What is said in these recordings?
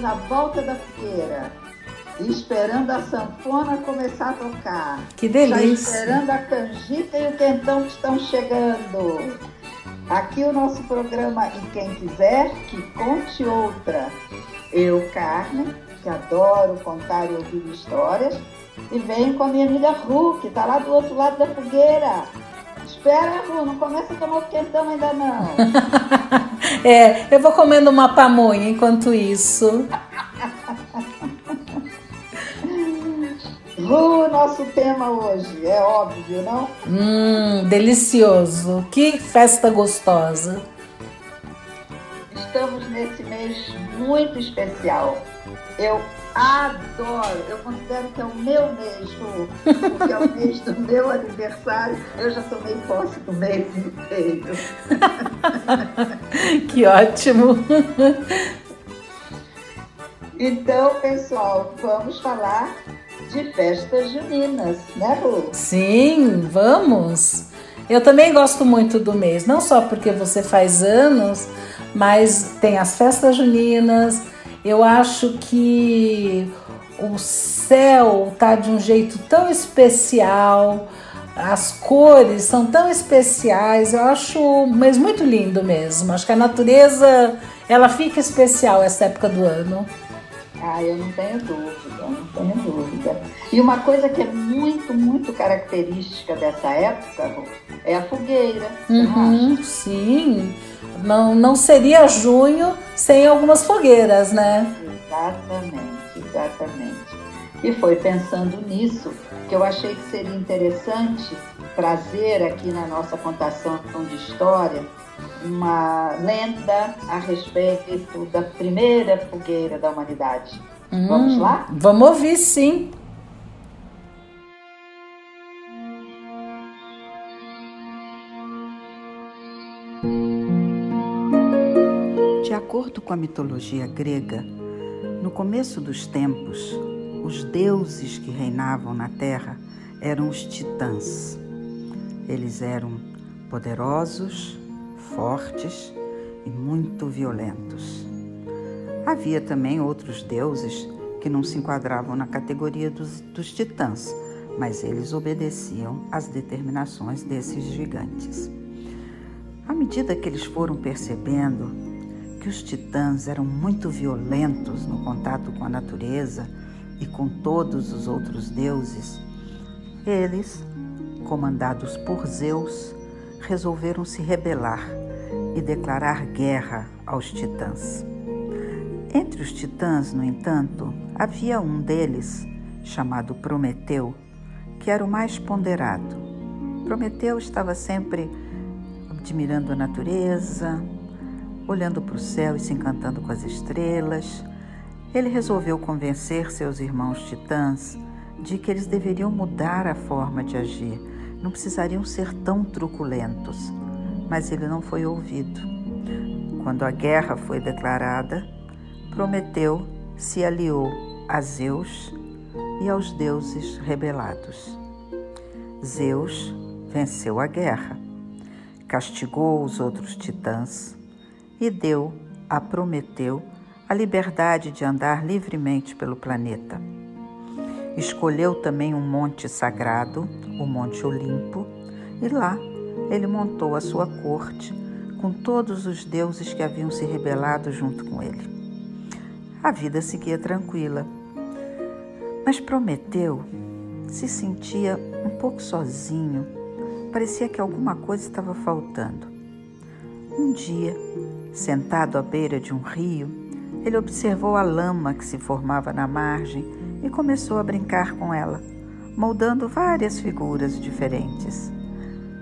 À volta da fogueira, esperando a sanfona começar a tocar. Que delícia! Já esperando a canjica e o quentão que estão chegando. Aqui o nosso programa E Quem Quiser, que conte outra. Eu, Carmen, que adoro contar e ouvir histórias, e venho com a minha amiga Ru, que está lá do outro lado da fogueira. Espera, Ru, não começa a tomar o quentão ainda não. é, eu vou comendo uma pamonha enquanto isso. Ru, nosso tema hoje, é óbvio, não? Hum, delicioso. Que festa gostosa. Estamos nesse mês muito especial. Eu Adoro! Eu considero que é o meu mês, porque é o mês do meu aniversário. Eu já tomei posse do mês inteiro. que ótimo! Então, pessoal, vamos falar de festas juninas, né, Lu? Sim, vamos! Eu também gosto muito do mês, não só porque você faz anos, mas tem as festas juninas eu acho que o céu tá de um jeito tão especial, as cores são tão especiais. Eu acho, mas muito lindo mesmo. Acho que a natureza ela fica especial essa época do ano. Ah, eu não tenho dúvida, não tenho dúvida. E uma coisa que é muito, muito característica dessa época é a fogueira. Uhum, sim não, não seria junho sem algumas fogueiras, né? Exatamente, exatamente. E foi pensando nisso que eu achei que seria interessante trazer aqui na nossa contação de história uma lenda a respeito da primeira fogueira da humanidade. Hum, vamos lá? Vamos ouvir, sim. De acordo com a mitologia grega, no começo dos tempos, os deuses que reinavam na terra eram os titãs. Eles eram poderosos, fortes e muito violentos. Havia também outros deuses que não se enquadravam na categoria dos, dos titãs, mas eles obedeciam às determinações desses gigantes. À medida que eles foram percebendo que os titãs eram muito violentos no contato com a natureza e com todos os outros deuses, eles, comandados por Zeus, resolveram se rebelar e declarar guerra aos titãs. Entre os titãs, no entanto, havia um deles, chamado Prometeu, que era o mais ponderado. Prometeu estava sempre admirando a natureza, olhando para o céu e se encantando com as estrelas, ele resolveu convencer seus irmãos titãs de que eles deveriam mudar a forma de agir, não precisariam ser tão truculentos. Mas ele não foi ouvido. Quando a guerra foi declarada, Prometeu se aliou a Zeus e aos deuses rebelados. Zeus venceu a guerra, castigou os outros titãs e deu a Prometeu a liberdade de andar livremente pelo planeta. Escolheu também um monte sagrado, o Monte Olimpo, e lá ele montou a sua corte com todos os deuses que haviam se rebelado junto com ele. A vida seguia tranquila, mas Prometeu se sentia um pouco sozinho, parecia que alguma coisa estava faltando. Um dia, sentado à beira de um rio, ele observou a lama que se formava na margem e começou a brincar com ela, moldando várias figuras diferentes.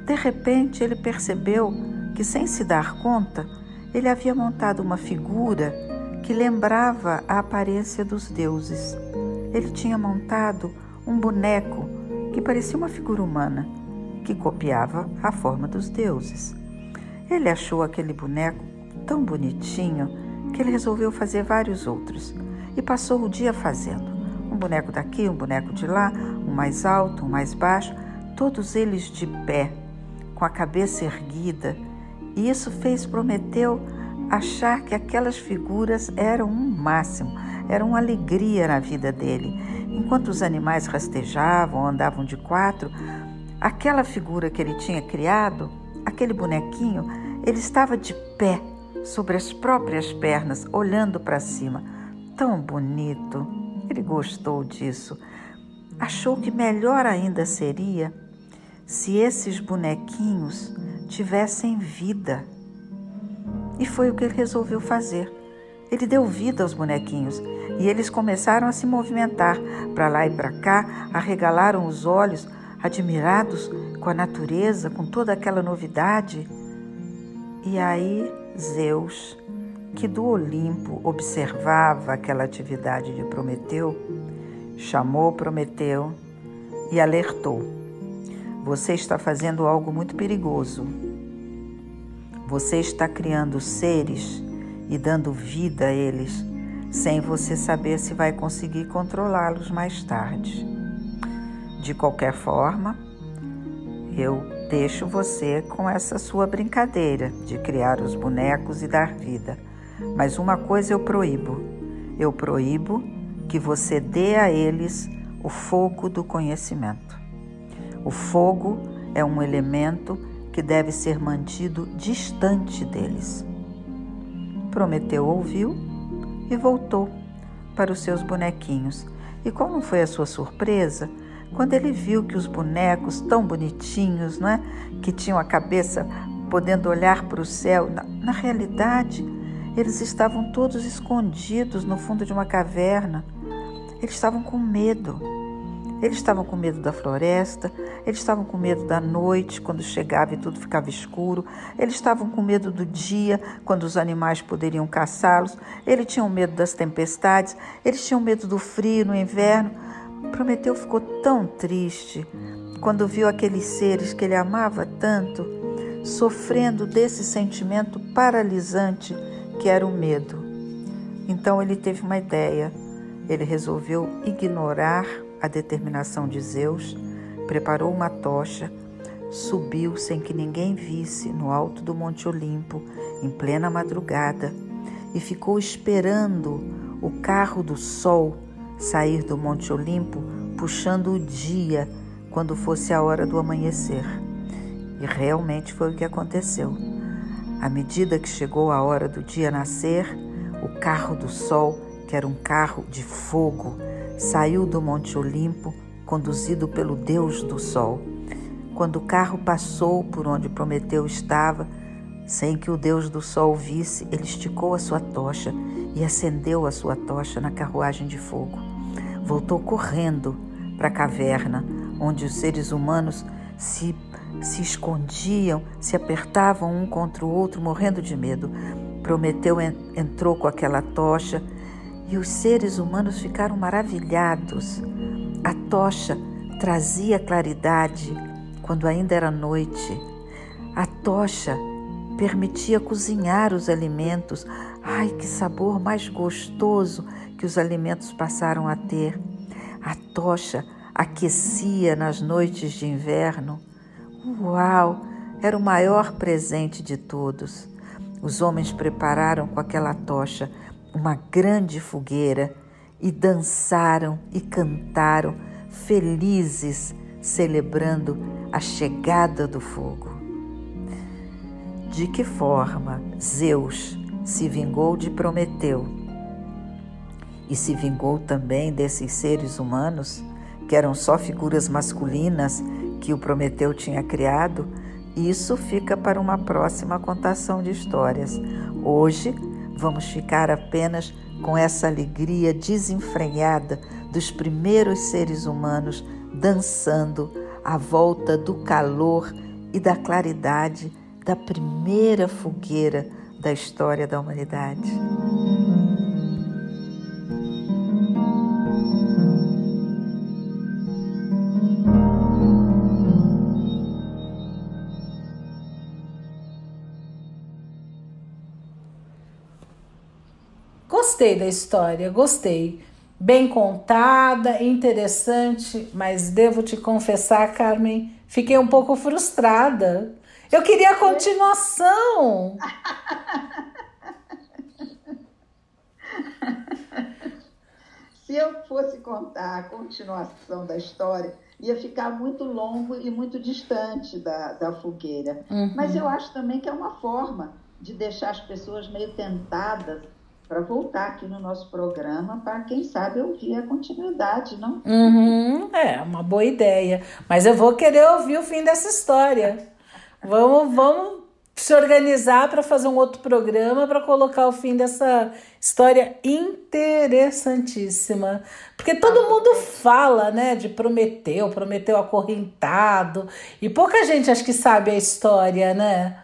De repente, ele percebeu que, sem se dar conta, ele havia montado uma figura que lembrava a aparência dos deuses. Ele tinha montado um boneco que parecia uma figura humana, que copiava a forma dos deuses. Ele achou aquele boneco tão bonitinho que ele resolveu fazer vários outros e passou o dia fazendo. Um boneco daqui, um boneco de lá, um mais alto, um mais baixo, todos eles de pé, com a cabeça erguida, e isso fez Prometeu achar que aquelas figuras eram um máximo, eram uma alegria na vida dele. Enquanto os animais rastejavam, andavam de quatro, aquela figura que ele tinha criado, aquele bonequinho, ele estava de pé sobre as próprias pernas, olhando para cima. Tão bonito. Ele gostou disso. Achou que melhor ainda seria se esses bonequinhos tivessem vida. E foi o que ele resolveu fazer. Ele deu vida aos bonequinhos e eles começaram a se movimentar para lá e para cá, arregalaram os olhos, admirados com a natureza, com toda aquela novidade. E aí Zeus, que do Olimpo observava aquela atividade de Prometeu, chamou Prometeu e alertou. Você está fazendo algo muito perigoso. Você está criando seres e dando vida a eles, sem você saber se vai conseguir controlá-los mais tarde. De qualquer forma, eu deixo você com essa sua brincadeira de criar os bonecos e dar vida. Mas uma coisa eu proíbo: eu proíbo que você dê a eles o fogo do conhecimento. O fogo é um elemento que deve ser mantido distante deles. Prometeu ouviu e voltou para os seus bonequinhos. E não foi a sua surpresa quando ele viu que os bonecos tão bonitinhos, não é? que tinham a cabeça podendo olhar para o céu, na, na realidade, eles estavam todos escondidos no fundo de uma caverna. Eles estavam com medo. Eles estavam com medo da floresta, eles estavam com medo da noite, quando chegava e tudo ficava escuro. Eles estavam com medo do dia, quando os animais poderiam caçá-los. Eles tinham medo das tempestades, eles tinham medo do frio no inverno. Prometeu ficou tão triste quando viu aqueles seres que ele amava tanto sofrendo desse sentimento paralisante que era o medo. Então ele teve uma ideia. Ele resolveu ignorar a determinação de Zeus, preparou uma tocha, subiu sem que ninguém visse no alto do Monte Olimpo, em plena madrugada, e ficou esperando o carro do sol sair do Monte Olimpo, puxando o dia quando fosse a hora do amanhecer. E realmente foi o que aconteceu. À medida que chegou a hora do dia nascer, o carro do sol, que era um carro de fogo, saiu do Monte Olimpo, conduzido pelo Deus do Sol. Quando o carro passou por onde Prometeu estava, sem que o Deus do Sol visse, ele esticou a sua tocha e acendeu a sua tocha na carruagem de fogo. Voltou correndo para a caverna, onde os seres humanos se, se escondiam, se apertavam um contra o outro, morrendo de medo. Prometeu entrou com aquela tocha e os seres humanos ficaram maravilhados. A tocha trazia claridade quando ainda era noite. A tocha permitia cozinhar os alimentos. Ai, que sabor mais gostoso que os alimentos passaram a ter. A tocha aquecia nas noites de inverno. Uau! Era o maior presente de todos. Os homens prepararam com aquela tocha uma grande fogueira e dançaram e cantaram, felizes, celebrando a chegada do fogo. De que forma Zeus se vingou de Prometeu e se vingou também desses seres humanos, que eram só figuras masculinas que o Prometeu tinha criado, isso fica para uma próxima contação de histórias. Hoje vamos ficar apenas com essa alegria desenfreada dos primeiros seres humanos dançando à volta do calor e da claridade da primeira fogueira da história da humanidade. Gostei da história, gostei. Bem contada, interessante, mas devo te confessar, Carmen, fiquei um pouco frustrada. Eu queria a continuação. Se eu fosse contar a continuação da história, ia ficar muito longo e muito distante da, da fogueira. Uhum. Mas eu acho também que é uma forma de deixar as pessoas meio tentadas para voltar aqui no nosso programa para, quem sabe, ouvir a continuidade, não? Uhum, é, uma boa ideia. Mas eu vou querer ouvir o fim dessa história. vamos, vamos se organizar para fazer um outro programa para colocar o fim dessa história interessantíssima. Porque todo mundo fala, né, de Prometeu, Prometeu acorrentado, e pouca gente acho que sabe a história, né?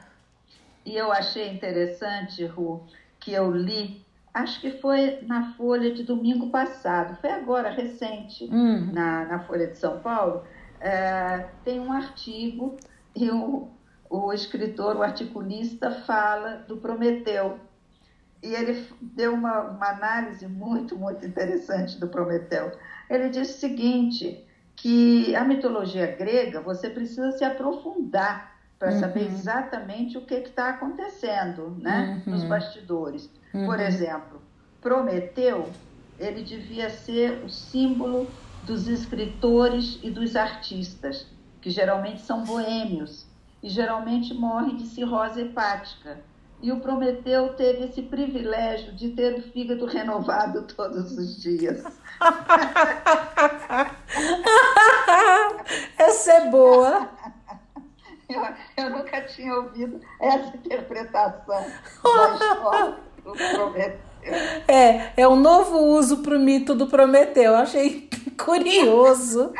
E eu achei interessante, Ru, que eu li acho que foi na Folha de domingo passado, foi agora, recente, hum. na, na Folha de São Paulo, é, tem um artigo e o, o escritor, o articulista, fala do Prometeu. E ele deu uma, uma análise muito, muito interessante do Prometeu. Ele disse o seguinte, que a mitologia grega, você precisa se aprofundar para uhum. saber exatamente o que está acontecendo né, uhum. nos bastidores. Uhum. Por exemplo, Prometeu, ele devia ser o símbolo dos escritores e dos artistas, que geralmente são boêmios e geralmente morrem de cirrose hepática. E o Prometeu teve esse privilégio de ter o fígado renovado todos os dias. Essa é boa. Eu, eu nunca tinha ouvido essa interpretação da história do Prometeu. É, é um novo uso para o mito do Prometeu. Eu achei curioso.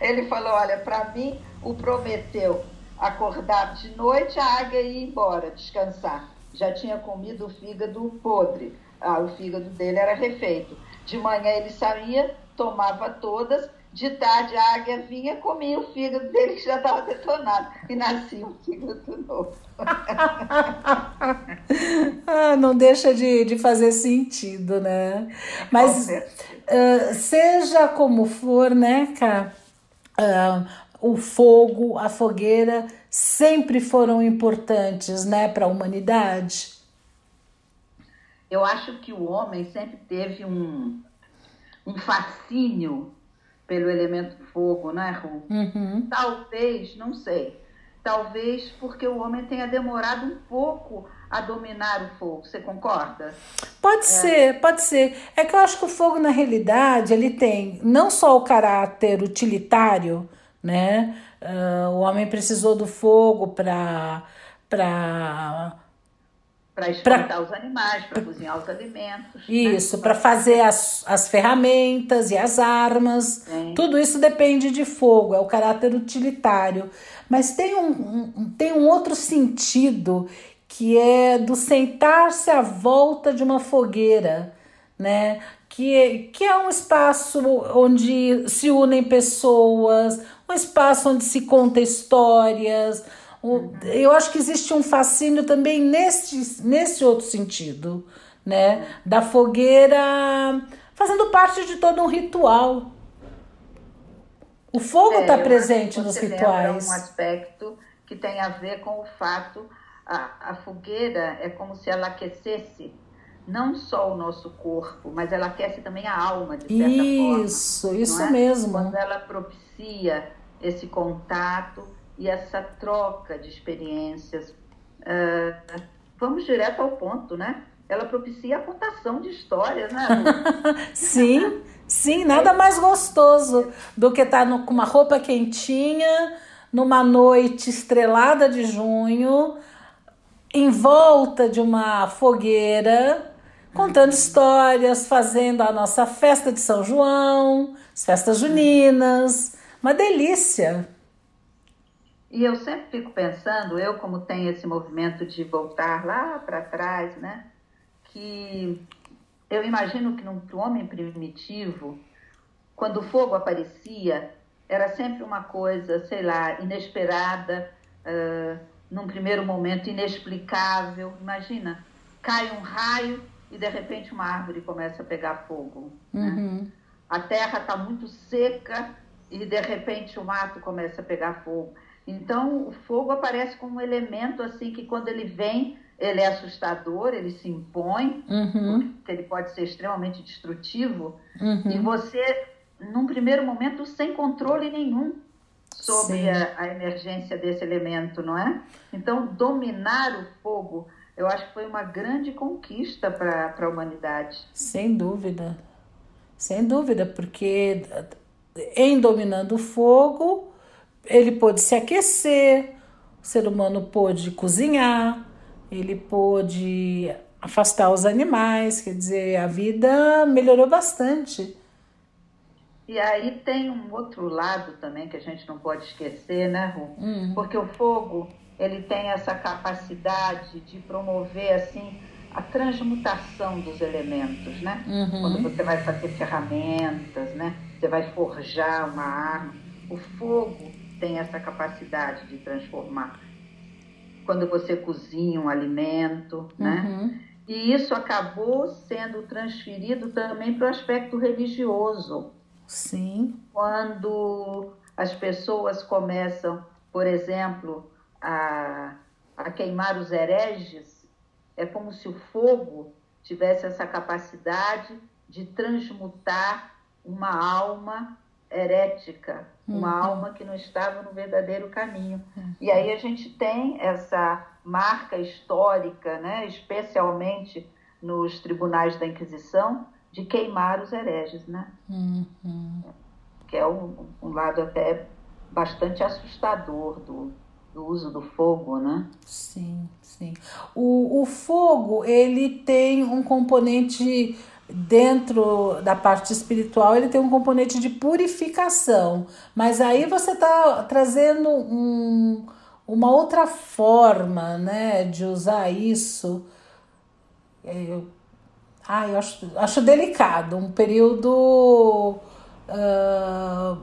Ele falou: olha, para mim, o Prometeu acordava de noite, a águia ia embora, descansar. Já tinha comido o fígado podre. Ah, o fígado dele era refeito. De manhã ele saía, tomava todas de tarde a águia vinha, comia o fígado dele que já estava detonado e nascia um fígado novo. ah, não deixa de, de fazer sentido, né? Mas uh, seja como for, né, Cá? Uh, o fogo, a fogueira sempre foram importantes, né, para a humanidade. Eu acho que o homem sempre teve um, um fascínio pelo elemento fogo, né, Ru? Uhum. Talvez, não sei, talvez porque o homem tenha demorado um pouco a dominar o fogo. Você concorda? Pode é. ser, pode ser. É que eu acho que o fogo, na realidade, ele tem não só o caráter utilitário, né? Uh, o homem precisou do fogo para para para espantar pra, os animais, para cozinhar os alimentos. Né? Isso, né? para fazer as, as ferramentas e as armas. Sim. Tudo isso depende de fogo, é o caráter utilitário. Mas tem um, um, tem um outro sentido que é do sentar-se à volta de uma fogueira, né? Que, que é um espaço onde se unem pessoas, um espaço onde se conta histórias, eu acho que existe um fascínio também nesse, nesse outro sentido, né? Da fogueira fazendo parte de todo um ritual. O fogo está é, presente nos rituais. um aspecto que tem a ver com o fato a, a fogueira é como se ela aquecesse não só o nosso corpo, mas ela aquece também a alma, de certa isso, forma. Isso, isso é? mesmo. Quando ela propicia esse contato e essa troca de experiências. Uh, vamos direto ao ponto, né? Ela propicia a contação de histórias, né? sim, sim, nada mais gostoso do que estar tá com uma roupa quentinha, numa noite estrelada de junho, em volta de uma fogueira, contando histórias, fazendo a nossa festa de São João, as festas juninas. Uma delícia. E eu sempre fico pensando, eu como tenho esse movimento de voltar lá para trás, né? Que eu imagino que no homem primitivo, quando o fogo aparecia, era sempre uma coisa, sei lá, inesperada, uh, num primeiro momento inexplicável. Imagina, cai um raio e de repente uma árvore começa a pegar fogo. Né? Uhum. Né? A terra está muito seca e de repente o mato começa a pegar fogo. Então, o fogo aparece como um elemento assim que quando ele vem, ele é assustador, ele se impõe, uhum. porque ele pode ser extremamente destrutivo, uhum. e você, num primeiro momento, sem controle nenhum sobre a, a, emergência desse elemento, não é? Então, dominar o fogo, eu acho que foi uma grande conquista para a humanidade. Sem dúvida, sem dúvida, porque em dominando o fogo, ele pôde se aquecer, o ser humano pôde cozinhar, ele pôde afastar os animais, quer dizer, a vida melhorou bastante. E aí tem um outro lado também que a gente não pode esquecer, né, Ru? Hum. Porque o fogo, ele tem essa capacidade de promover, assim, a transmutação dos elementos, né? Uhum. Quando você vai fazer ferramentas, né? Você vai forjar uma arma. O fogo, tem essa capacidade de transformar. Quando você cozinha um alimento, né? uhum. E isso acabou sendo transferido também para o aspecto religioso. Sim. Quando as pessoas começam, por exemplo, a, a queimar os hereges, é como se o fogo tivesse essa capacidade de transmutar uma alma herética, uma uhum. alma que não estava no verdadeiro caminho. Uhum. E aí a gente tem essa marca histórica, né, especialmente nos tribunais da Inquisição, de queimar os hereges, né? Uhum. Que é um, um, lado até bastante assustador do, do uso do fogo, né? Sim, sim. O, o fogo, ele tem um componente dentro da parte espiritual ele tem um componente de purificação, mas aí você está trazendo um, uma outra forma né, de usar isso. Eu, ah, eu acho, acho delicado, um período. Uh,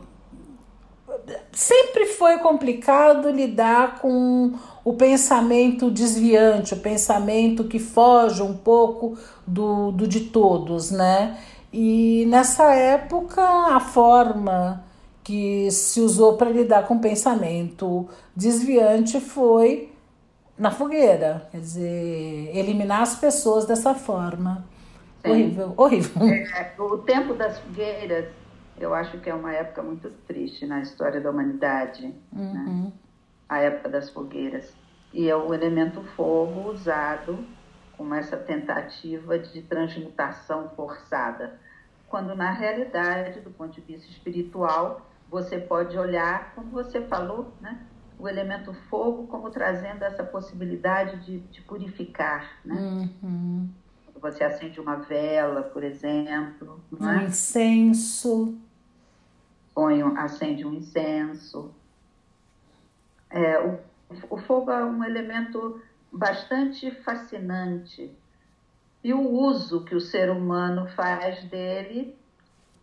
sempre foi complicado lidar com o pensamento desviante, o pensamento que foge um pouco do, do de todos, né? E nessa época, a forma que se usou para lidar com o pensamento desviante foi na fogueira, quer dizer, eliminar as pessoas dessa forma. Sim. Horrível, horrível. É, o tempo das fogueiras, eu acho que é uma época muito triste na história da humanidade. Né? Uhum. Né? a época das fogueiras. E é o elemento fogo usado como essa tentativa de transmutação forçada. Quando, na realidade, do ponto de vista espiritual, você pode olhar, como você falou, né? o elemento fogo como trazendo essa possibilidade de, de purificar. Né? Uhum. Quando você acende uma vela, por exemplo. Um é? incenso. Põe, acende um incenso. É, o, o fogo é um elemento bastante fascinante e o uso que o ser humano faz dele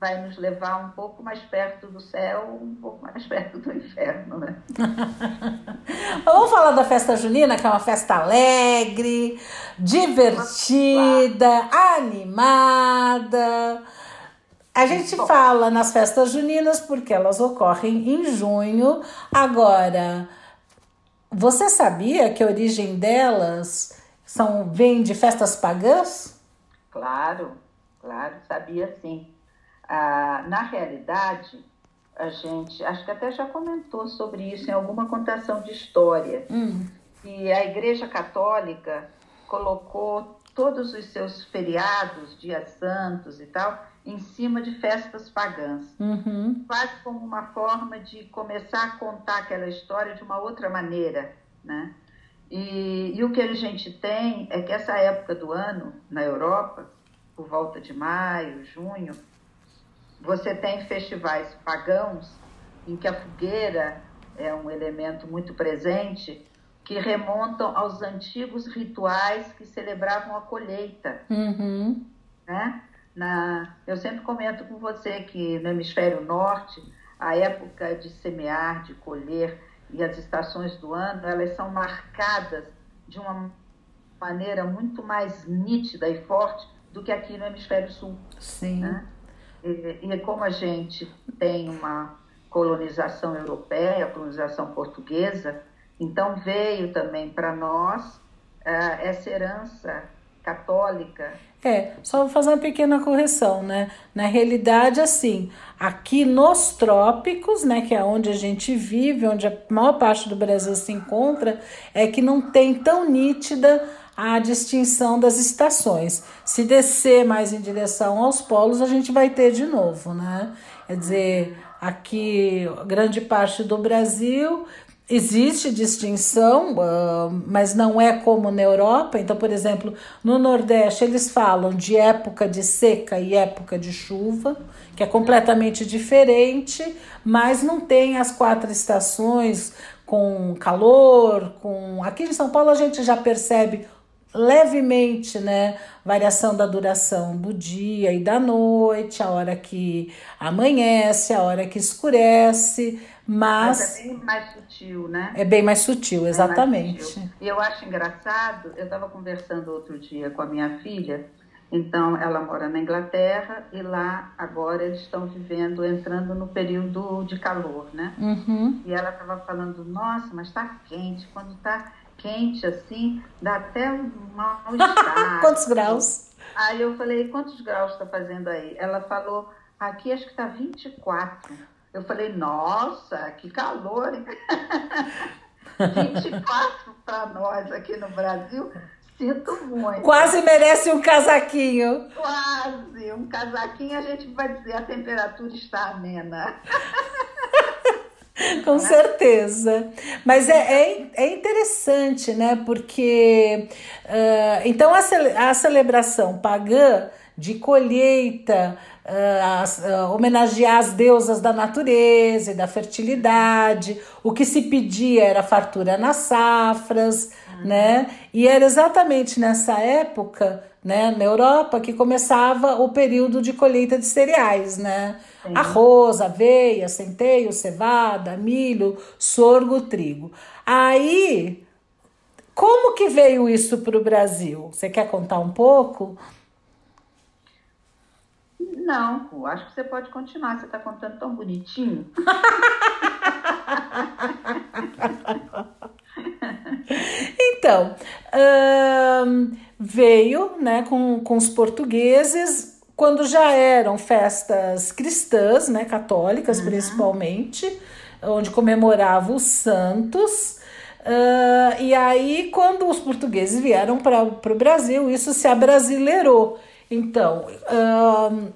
vai nos levar um pouco mais perto do céu, um pouco mais perto do inferno, né? Vamos falar da festa junina, que é uma festa alegre, divertida, animada. A gente fala nas festas juninas porque elas ocorrem em junho. Agora, você sabia que a origem delas são vem de festas pagãs? Claro, claro, sabia sim. Ah, na realidade, a gente, acho que até já comentou sobre isso em alguma contação de história, Hum. e a Igreja Católica colocou todos os seus feriados, dias santos e tal, em cima de festas pagãs, Uhum. quase como uma forma de começar a contar aquela história de uma outra maneira, né? E, e o que a gente tem é que essa época do ano na Europa, por volta de maio, junho, você tem festivais pagãos em que a fogueira é um elemento muito presente que remontam aos antigos rituais que celebravam a colheita, Uhum. né? Na, eu sempre comento com você que no hemisfério norte a época de semear, de colher e as estações do ano elas são marcadas de uma maneira muito mais nítida e forte do que aqui no hemisfério sul. Sim. Né? E, e como a gente tem uma colonização europeia, colonização portuguesa, então veio também para nós ah, essa herança católica. É, só vou fazer uma pequena correção, né? Na realidade, assim, aqui nos trópicos, né, que é onde a gente vive, onde a maior parte do Brasil se encontra, é que não tem tão nítida a distinção das estações. Se descer mais em direção aos polos, a gente vai ter de novo, né? Quer dizer, aqui grande parte do Brasil Existe distinção, uh, mas não é como na Europa. Então, por exemplo, no Nordeste eles falam de época de seca e época de chuva, que é completamente diferente, mas não tem as quatro estações com calor, com. Aqui em São Paulo a gente já percebe levemente, né, variação da duração do dia e da noite, a hora que amanhece, a hora que escurece, mas, mas é bem mais sutil, né? É bem mais sutil, exatamente. Mais sutil. E eu acho engraçado, eu estava conversando outro dia com a minha filha, então ela mora na Inglaterra e lá agora eles estão vivendo, entrando no período de calor, né? Uhum. E ela estava falando, nossa, mas está quente, quando está quente assim, dá até um mal-estar. Quantos graus? Aí eu falei, quantos graus está fazendo aí? Ela falou, aqui acho que está 24. Eu falei, nossa, que calor, hein? 24 para nós aqui no Brasil, sinto muito. Quase merece um casaquinho. Quase, um casaquinho a gente vai dizer, a temperatura está amena. Com certeza. Mas é, é, é, interessante, né? Porque uh, então a, cele a celebração pagã de colheita, uh, uh, homenagear as deusas da natureza e da fertilidade, o que se pedia era fartura nas safras, uhum. né? E era exatamente nessa época, né, na Europa, que começava o período de colheita de cereais, né? Sim. Arroz, aveia, centeio, cevada, milho, sorgo, trigo. Aí, como que veio isso para o Brasil? Você quer contar um pouco? Não, acho que você pode continuar. Você está contando tão bonitinho. então, hum, veio né, com, com os portugueses quando já eram festas cristãs, né, católicas uhum. principalmente, onde comemoravam os santos. Uh, e aí, quando os portugueses vieram para o Brasil, isso se abrasileirou. Então, uh,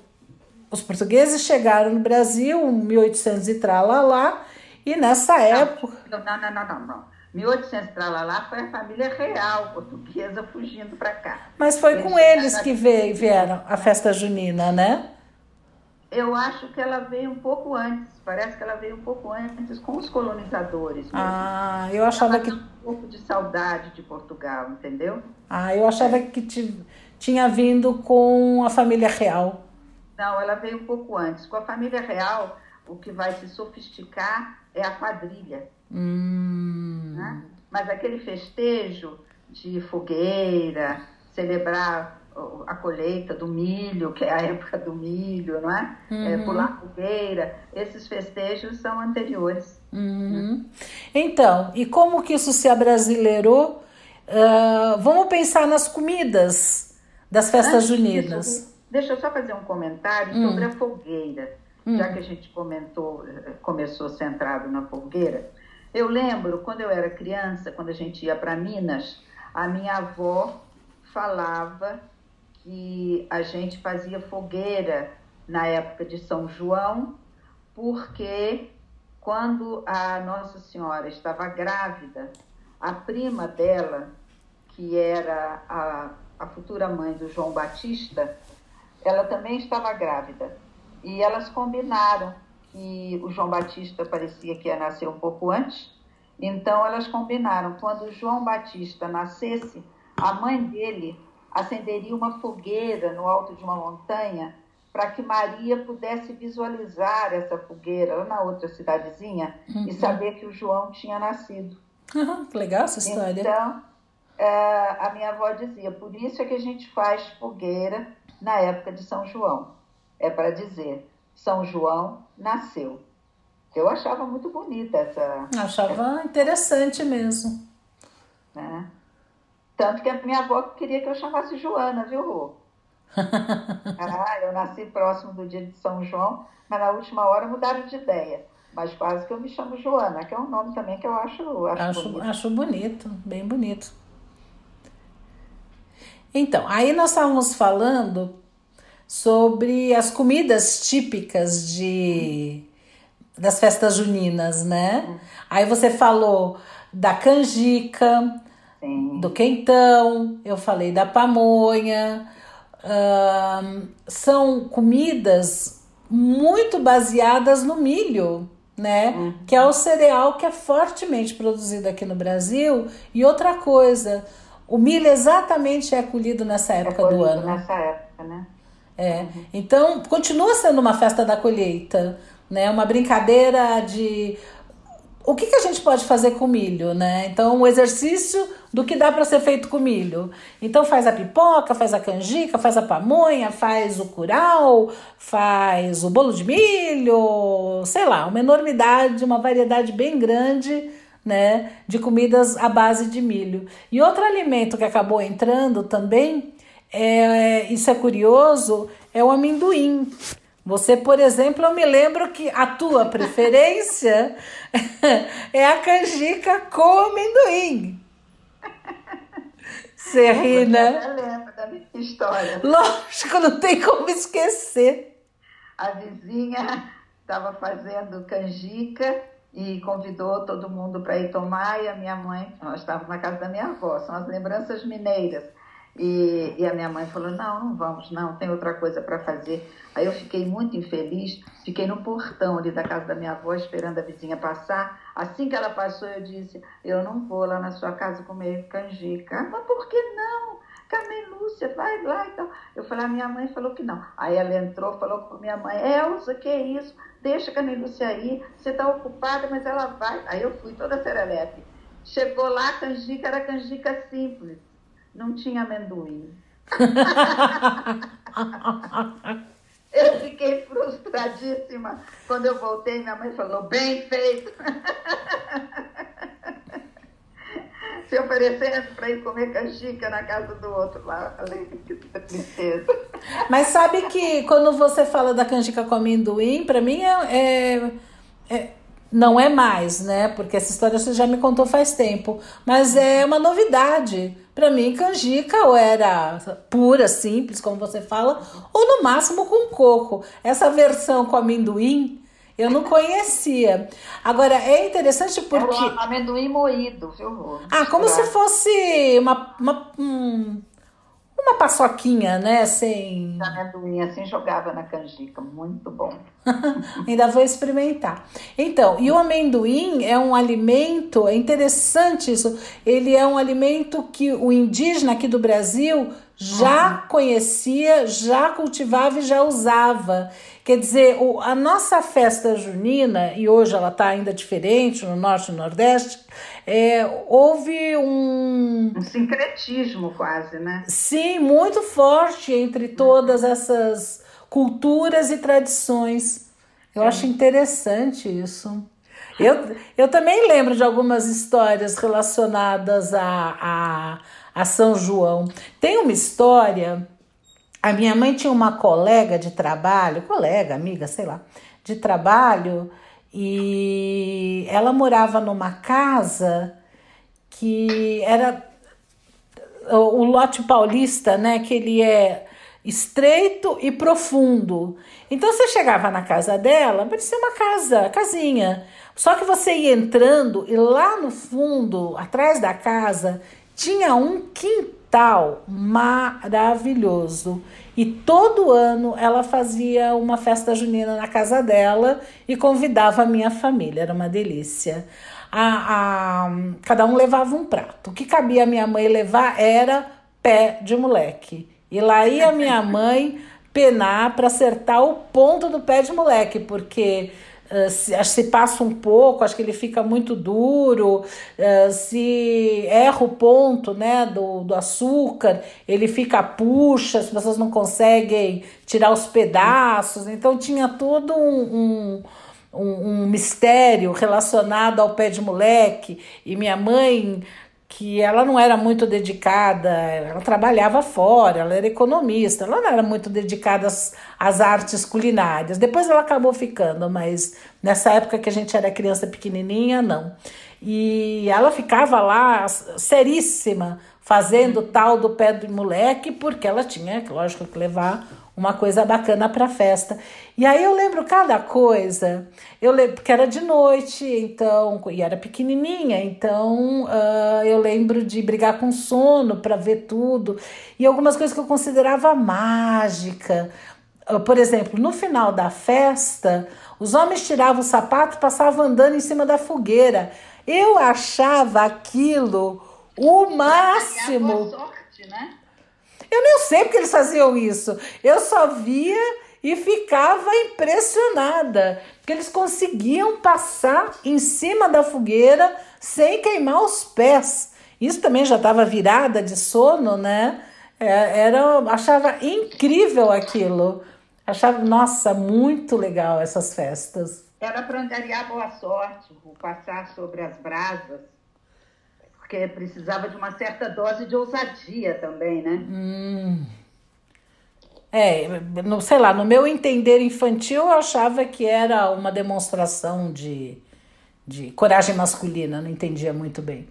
os portugueses chegaram no Brasil em 1800 e tralalá, e nessa época... Não, não, não, não, não. 1800 tralalá foi a família real portuguesa fugindo para cá. Mas foi eles com eles que veio, vieram a festa junina, né? Eu acho que ela veio um pouco antes. Parece que ela veio um pouco antes com os colonizadores. Mesmo. Ah, eu achava ela que. Um pouco de saudade de Portugal, entendeu? Ah, eu achava que tinha vindo com a família real. Não, ela veio um pouco antes. Com a família real, o que vai se sofisticar é a quadrilha. Hum. Né? Mas aquele festejo de fogueira, celebrar a colheita do milho, que é a época do milho, não é? Uhum. é pular fogueira, esses festejos são anteriores. Uhum. Então, e como que isso se abrasileirou? Uh, vamos pensar nas comidas das festas Antes juninas. Disso, deixa eu só fazer um comentário hum. sobre a fogueira, hum. já que a gente comentou, começou centrado na fogueira. Eu lembro, quando eu era criança, quando a gente ia para Minas, a minha avó falava que a gente fazia fogueira na época de São João, porque quando a Nossa Senhora estava grávida, a prima dela, que era a, a futura mãe do João Batista, ela também estava grávida. E elas combinaram que o João Batista parecia que ia nascer um pouco antes, então elas combinaram, quando o João Batista nascesse, a mãe dele acenderia uma fogueira no alto de uma montanha para que Maria pudesse visualizar essa fogueira lá na outra cidadezinha uhum. e saber que o João tinha nascido. Uhum, que legal essa história. Então, é, a minha avó dizia, por isso é que a gente faz fogueira na época de São João. É para dizer, São João nasceu. Eu achava muito bonita essa. Achava essa... interessante mesmo. Né? Tanto que a minha avó queria que eu chamasse Joana, viu, Rô? ah, eu nasci próximo do dia de São João, mas na última hora mudaram de ideia. Mas quase que eu me chamo Joana, que é um nome também que eu acho, acho, acho bonito. Acho bonito, bem bonito. Então, aí nós estávamos falando sobre as comidas típicas de das festas juninas, né? Aí você falou da canjica, Sim. do quentão, eu falei da pamonha. Uh, são comidas muito baseadas no milho, né? Uhum. Que é o cereal que é fortemente produzido aqui no Brasil. E outra coisa, o milho exatamente é colhido nessa é época é do ano. Nessa época, né? É. Uhum. Então, continua sendo uma festa da colheita, né? Uma brincadeira de o que, que a gente pode fazer com milho, né? Então, o exercício do que dá para ser feito com milho. Então, faz a pipoca, faz a canjica, faz a pamonha, faz o curau, faz o bolo de milho, sei lá, uma enormidade, uma variedade bem grande, né, de comidas à base de milho. E outro alimento que acabou entrando também, é, isso é curioso, é o amendoim. Você, por exemplo, eu me lembro que a tua preferência é a canjica com amendoim. Você ri, né? Eu lembro da minha história. Lógico, não tem como esquecer. A vizinha estava fazendo canjica e convidou todo mundo para ir tomar e a minha mãe, nós estávamos na casa da minha avó, são as lembranças mineiras. E, e, a minha mãe falou: não, não vamos, não, tem outra coisa para fazer. Aí eu fiquei muito infeliz, fiquei no portão ali da casa da minha avó, esperando a vizinha passar. Assim que ela passou, eu disse: eu não vou lá na sua casa comer canjica. Mas por que não? Carmen Lúcia, vai lá e tal. Eu falei: a minha mãe falou que não. Aí ela entrou, falou com minha mãe: Elza, que é isso? Deixa a Carmen Lúcia aí, você está ocupada, mas ela vai. Aí eu fui toda serelepe. Chegou lá, a canjica era canjica simples não tinha amendoim. eu fiquei frustradíssima. Quando eu voltei, minha mãe falou: bem feito. Se oferecendo para ir comer canjica na casa do outro lá. Falei, que tristeza. Mas sabe que quando você fala da canjica com amendoim, para mim é, é, é não é mais, né? Porque essa história você já me contou faz tempo. Mas é uma novidade. Para mim, canjica ou era pura, simples, como você fala, ou no máximo com coco. Essa versão com amendoim eu não conhecia. Agora, é interessante porque. É o amendoim moído, viu? Ah, como se fosse uma, uma, um, uma paçoquinha, né? Sem. Amendoim assim jogava na canjica, muito bom. Ainda vou experimentar. Então, e o amendoim é um alimento, é interessante isso. Ele é um alimento que o indígena aqui do Brasil já uhum. conhecia, já cultivava e já usava. Quer dizer, o, a nossa festa junina, e hoje ela está ainda diferente no Norte e no Nordeste, é, houve um. Um sincretismo quase, né? Sim, muito forte entre todas essas culturas e tradições. Eu acho interessante isso. Eu, eu também lembro de algumas histórias relacionadas a, a, a São João. Tem uma história a minha mãe tinha uma colega de trabalho, colega, amiga, sei lá, de trabalho, e ela morava numa casa que era o lote paulista, né? Que ele é estreito e profundo. Então você chegava na casa dela, parecia uma casa, casinha. Só que você ia entrando e lá no fundo, atrás da casa, tinha um quintal maravilhoso. E todo ano ela fazia uma festa junina na casa dela e convidava a minha família. Era uma delícia. A, a, cada um levava um prato. O que cabia a minha mãe levar era pé de moleque. E lá ia minha mãe penar para acertar o ponto do pé de moleque, porque Uh, se, se, passa um pouco, acho que ele fica muito duro. Uh, se erra o ponto né, do, do açúcar, ele fica puxa, as pessoas não conseguem tirar os pedaços. Então tinha todo um, um, um, um mistério relacionado ao pé de moleque. E minha mãe que ela não era muito dedicada, ela trabalhava fora, ela era economista, ela não era muito dedicada às, às, artes culinárias. Depois ela acabou ficando, mas nessa época que a gente era criança pequenininha, não. E ela ficava lá seríssima, fazendo tal do pé do moleque, porque ela tinha, lógico, que levar uma coisa bacana para festa. E aí eu lembro cada coisa. Eu lembro que era de noite, então, e era pequenininha, então uh, eu lembro de brigar com sono para ver tudo. E algumas coisas que eu considerava mágica. Uh, por exemplo, no final da festa, os homens tiravam o sapato passavam andando em cima da fogueira. Eu achava aquilo o máximo. Sorte, né? Eu nem sei porque eles faziam isso. Eu só via e ficava impressionada, porque eles conseguiam passar em cima da fogueira sem queimar os pés. Isso também já estava virada de sono, né? É, era, achava incrível aquilo. Achava, nossa, muito legal essas festas. Era para angariar boa sorte, passar sobre as brasas porque precisava de uma certa dose de ousadia também, né? Hum. É, no, sei lá, no meu entender infantil eu achava que era uma demonstração de, de coragem masculina, não entendia muito bem.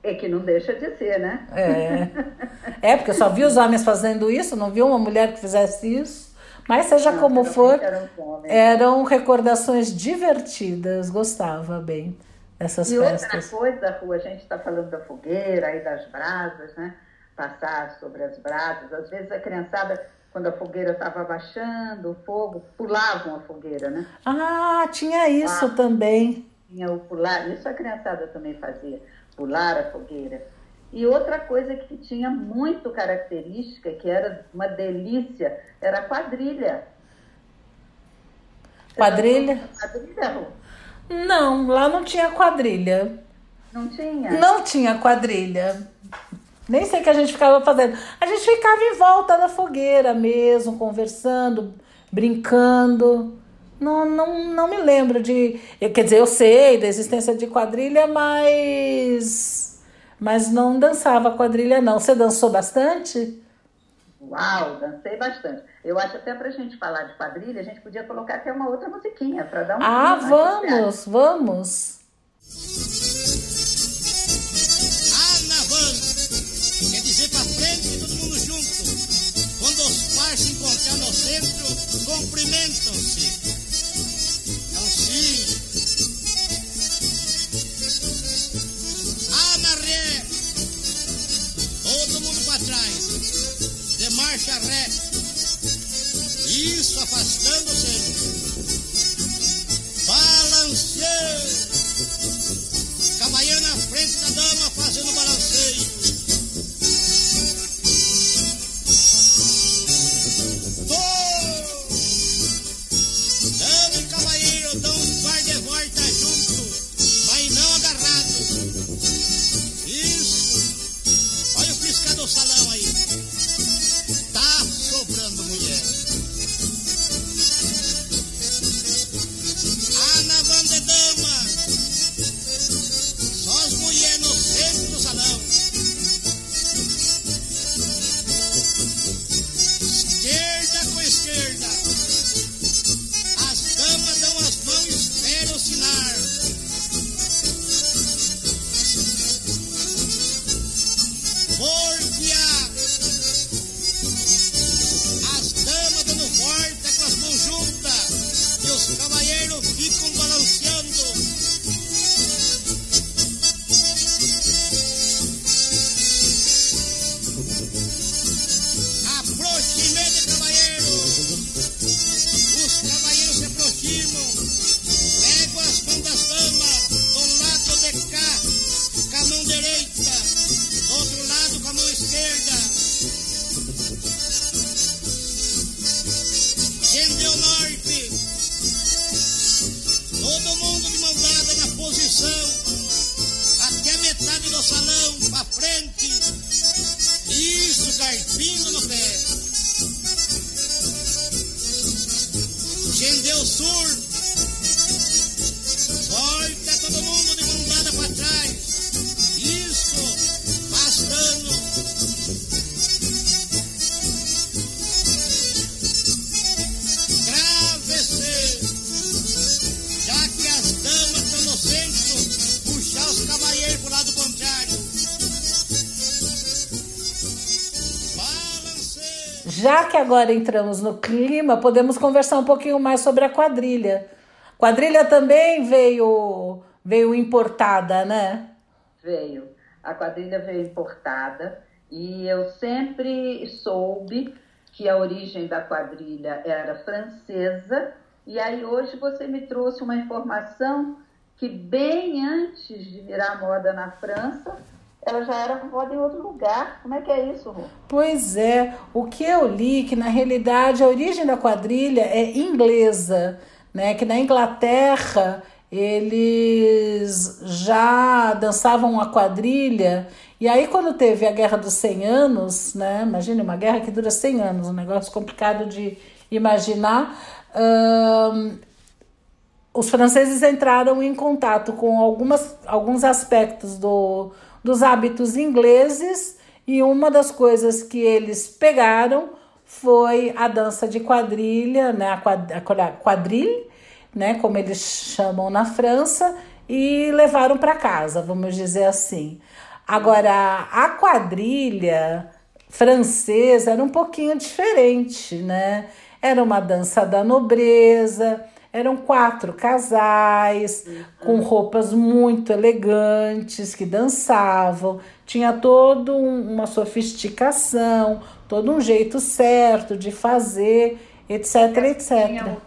É que não deixa de ser, né? É, é porque eu só vi os homens fazendo isso, não vi uma mulher que fizesse isso. Mas seja não, como for, eram, eram recordações divertidas, gostava bem essas e festas. outra coisa, Rua, a gente está falando da fogueira e das brasas, né? Passar sobre as brasas. Às vezes a criançada, quando a fogueira estava abaixando, o fogo, pulavam a fogueira, né? Ah, tinha isso ah, também. Tinha o pular, isso a criançada também fazia, pular a fogueira. E outra coisa que tinha muito característica, que era uma delícia, era a quadrilha. Quadrilha? Quadrilha, Rua? Não, lá não tinha quadrilha. Não tinha? Não tinha quadrilha. Nem sei o que a gente ficava fazendo. A gente ficava em volta da fogueira mesmo, conversando, brincando. Não, não, não me lembro de. Quer dizer, eu sei da existência de quadrilha, mas. Mas não dançava quadrilha, não. Você dançou bastante? Uau, dancei bastante. Eu acho até para a gente falar de quadrilha, a gente podia colocar até uma outra musiquinha para dar um. Ah, vamos, vamos. Anavan, quer dizer para frente todo mundo junto. Quando os pais se encontrar no centro, cumprimentam-se. É um sim. Ana ré, todo mundo para trás. De marcha ré. Isso, afastando-se. Balanceio. Cavalheiro na frente da dama fazendo balanceio. Dama e cavalheiro dão um par de volta junto, mas não agarrado. Isso. Olha o pisca do salão aí. Agora entramos no clima, podemos conversar um pouquinho mais sobre a quadrilha. Quadrilha também veio veio importada, né? Veio. A quadrilha veio importada e eu sempre soube que a origem da quadrilha era francesa. E aí hoje você me trouxe uma informação que bem antes de virar moda na França, ela já era moda em outro lugar. Como é que é isso, Rô? Pois é, o que eu li que na realidade a origem da quadrilha é inglesa, né? Que na Inglaterra eles já dançavam a quadrilha e aí quando teve a Guerra dos 100 Anos, né? Imagine uma guerra que dura 100 anos, um negócio complicado de imaginar. Os franceses entraram em contato com algumas, alguns aspectos do, dos hábitos ingleses e uma das coisas que eles pegaram foi a dança de quadrilha, né, a quadrilha, né, como eles chamam na França, e levaram para casa, vamos dizer assim. Agora, a quadrilha francesa era um pouquinho diferente, né? Era uma dança da nobreza, eram quatro casais com roupas muito elegantes que dançavam, tinha toda um, uma sofisticação, todo um jeito certo de fazer, etc, etc. Tinha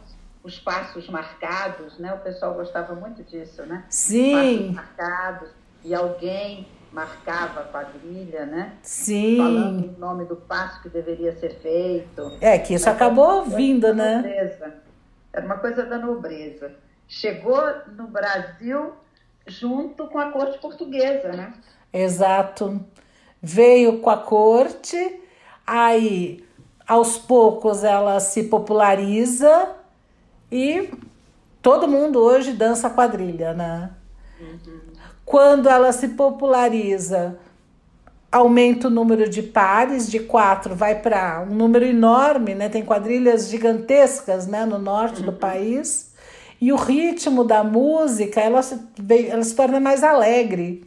os passos marcados, né? O pessoal gostava muito disso, né? Sim. Passos marcados e alguém marcava a quadrilha, né? Sim. Falando o nome do passo que deveria ser feito. É que isso acabou vindo, né? Nobreza. Era uma coisa da nobreza. Chegou no Brasil junto com a corte portuguesa, né? Exato. Veio com a corte, aí aos poucos ela se populariza e todo mundo hoje dança quadrilha, né? Uhum. Quando ela se populariza, aumenta o número de pares, de quatro vai para um número enorme, né? Tem quadrilhas gigantescas né? no norte uhum. do país. E o ritmo da música, ela se, ela se torna mais alegre.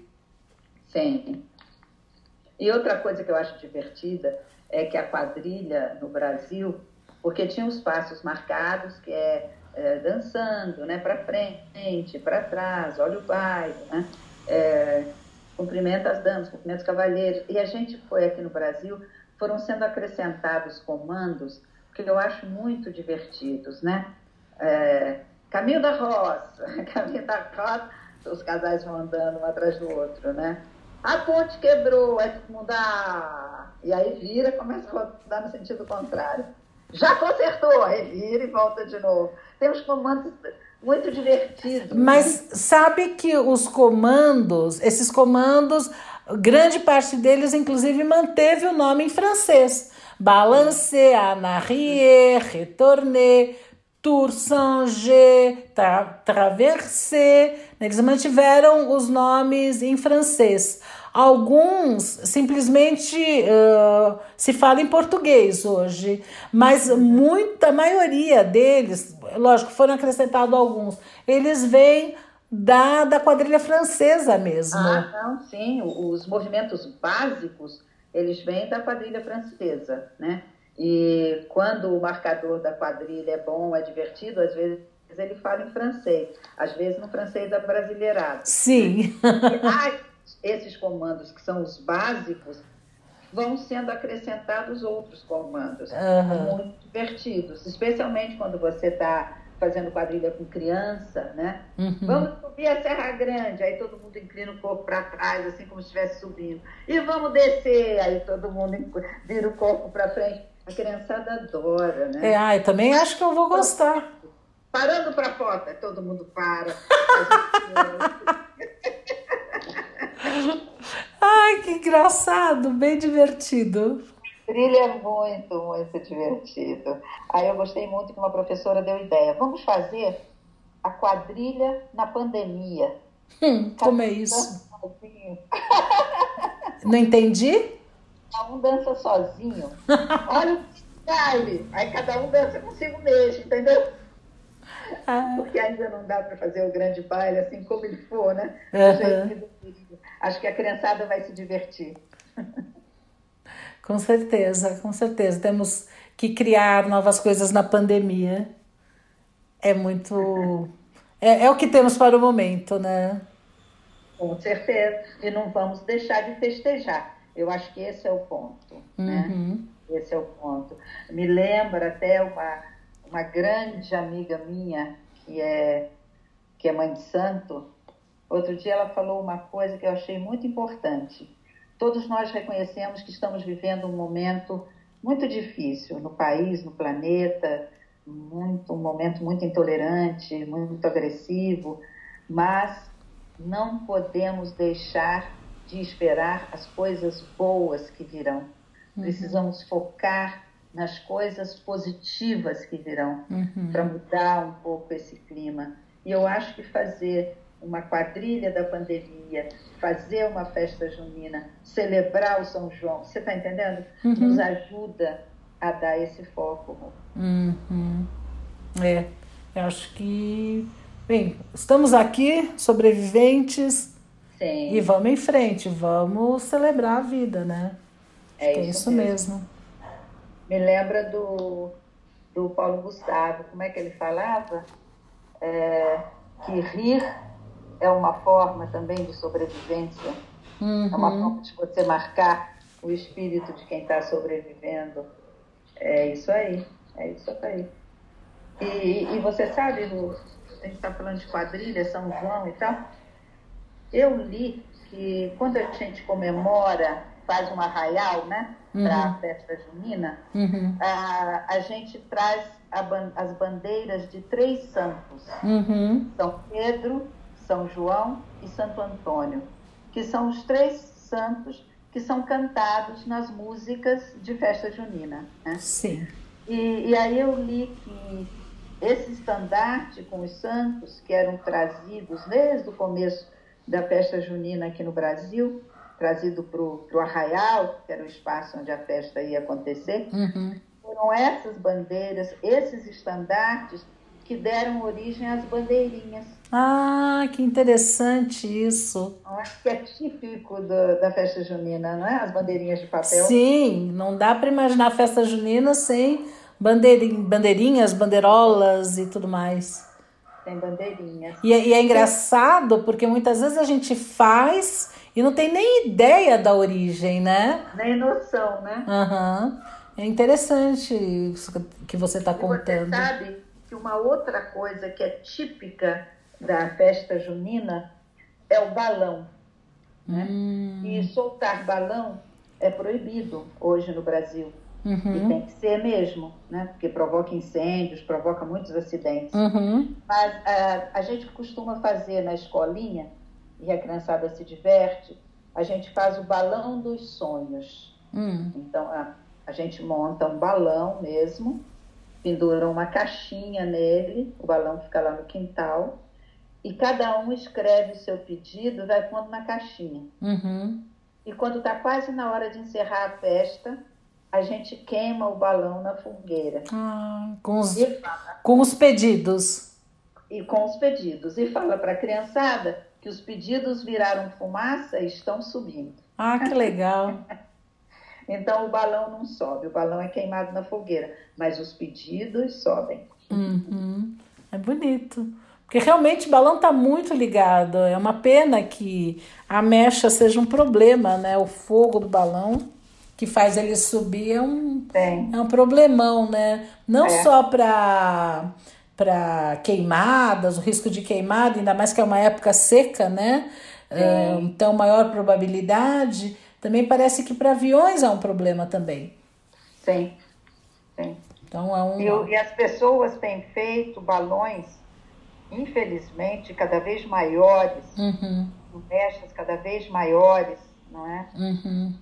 Sim. E outra coisa que eu acho divertida é que a quadrilha no Brasil, porque tinha os passos marcados, que é, é dançando, né, para frente, para trás, olha o baile, né? É, cumprimenta as damas, cumprimenta os cavalheiros. E a gente foi aqui no Brasil, foram sendo acrescentados comandos que eu acho muito divertidos, né? É, caminho da roça, caminho da roça, os casais vão andando um atrás do outro, né? A ponte quebrou, é mundo, ah! E aí vira, começa a rodar no sentido contrário. Já consertou, aí vira e volta de novo. Tem uns comandos muito divertidos. Mas sabe que os comandos, esses comandos, grande parte deles, inclusive, manteve o nome em francês. Balancer, anarrier, retourner, tour, sanger, tra. Eles mantiveram os nomes em francês. Alguns simplesmente uh, se fala em português hoje, mas muita maioria deles, lógico, foram acrescentados alguns, eles vêm da, da quadrilha francesa mesmo. Ah, não, sim, os movimentos básicos, eles vêm da quadrilha francesa, né? E quando o marcador da quadrilha é bom, é divertido, às vezes ele fala em francês, às vezes no francês abrasileirado. Sim. Ah, esses comandos que são os básicos, vão sendo acrescentados outros comandos uhum. muito divertidos, especialmente quando você está fazendo quadrilha com criança, né? Uhum. Vamos subir a Serra Grande, aí todo mundo inclina o corpo para trás, assim como se estivesse subindo. E vamos descer, aí todo mundo vira o corpo para frente. A criançada adora, né? É, ai, também acho que eu vou gostar. Parando para foto, todo mundo para. Ai, que engraçado, bem divertido. Trilha é muito, muito divertido. Aí eu gostei muito que uma professora deu ideia. Vamos fazer a quadrilha na pandemia. Hum, como é isso? Não entendi? Cada um dança sozinho. Olha o baile. Aí cada um dança consigo mesmo, entendeu? Ah. Porque ainda não dá para fazer o grande baile assim como ele for, né? Uhum. Acho que a criançada vai se divertir. Com certeza, com certeza. Temos que criar novas coisas na pandemia. É muito. É, é o que temos para o momento, né? Com certeza. E não vamos deixar de festejar. Eu acho que esse é o ponto. Né? Uhum. Né? Esse é o ponto. Me lembra até uma, uma grande amiga minha, que é, que é mãe de santo. Outro dia ela falou uma coisa que eu achei muito importante. Todos nós reconhecemos que estamos vivendo um momento muito difícil no país, no planeta, muito, um momento muito intolerante, muito agressivo, mas não podemos deixar de esperar as coisas boas que virão. Uhum. Precisamos focar nas coisas positivas que virão uhum. para mudar um pouco esse clima. E eu acho que fazer uma quadrilha da pandemia, fazer uma festa junina, celebrar o São João, você está entendendo? Uhum. Nos ajuda a dar esse foco. Uhum. É, eu acho que, bem, estamos aqui, sobreviventes, Sim. e vamos em frente, vamos celebrar a vida, né? É, é isso, isso mesmo. mesmo. Me lembra do, do Paulo Gustavo, como é que ele falava? É, que rir é uma forma também de sobrevivência, uhum. é uma forma de você marcar o espírito de quem está sobrevivendo. É isso aí, é isso aí. E, e você sabe, Lu, a gente está falando de quadrilha, São João e tal. Eu li que quando a gente comemora, faz um arraial, né, uhum. para a festa junina, uhum. a, a gente traz a, as bandeiras de três santos: uhum. São Pedro, São João e Santo Antônio, que são os três santos que são cantados nas músicas de festa junina. Né? Sim. E, e aí eu li que esse estandarte com os santos, que eram trazidos desde o começo da festa junina aqui no Brasil, trazido para o Arraial, que era o espaço onde a festa ia acontecer, uhum. foram essas bandeiras, esses estandartes que deram origem às bandeirinhas. Ah, que interessante isso. Não é? Que é típico do, da festa junina, não é? As bandeirinhas de papel. Sim, não dá para imaginar a festa junina sem bandeirinhas, bandeirolas e tudo mais. Tem bandeirinhas. E, é, e é engraçado porque muitas vezes a gente faz e não tem nem ideia da origem, né? Nem noção, né? Uhum. É interessante isso que você está contando. Você sabe que uma outra coisa que é típica da festa junina é o balão. Né? Hum. E soltar balão é proibido hoje no Brasil. Uhum. E tem que ser mesmo, né? Porque provoca incêndios, provoca muitos acidentes. Uhum. Mas a, a gente costuma fazer na escolinha, e a criançada se diverte, a gente faz o balão dos sonhos. Uhum. Então, a, a gente monta um balão mesmo, pendura uma caixinha nele, o balão fica lá no quintal, e cada um escreve o seu pedido, vai pondo na caixinha. Uhum. E quando está quase na hora de encerrar a festa, a gente queima o balão na fogueira. Ah, com, os, com os pedidos. E com os pedidos. E fala para a criançada que os pedidos viraram fumaça e estão subindo. Ah, que legal. então o balão não sobe, o balão é queimado na fogueira, mas os pedidos sobem. Uhum. É bonito. Porque realmente o balão está muito ligado. É uma pena que a mecha seja um problema, né? O fogo do balão que faz ele subir é um, é um problemão, né? Não é. só para para queimadas, o risco de queimada, ainda mais que é uma época seca, né? É, então, maior probabilidade. Também parece que para aviões é um problema também. Sim, sim. Então é um. E, e as pessoas têm feito balões, infelizmente, cada vez maiores, uhum. mechas cada vez maiores, não é? Uhum.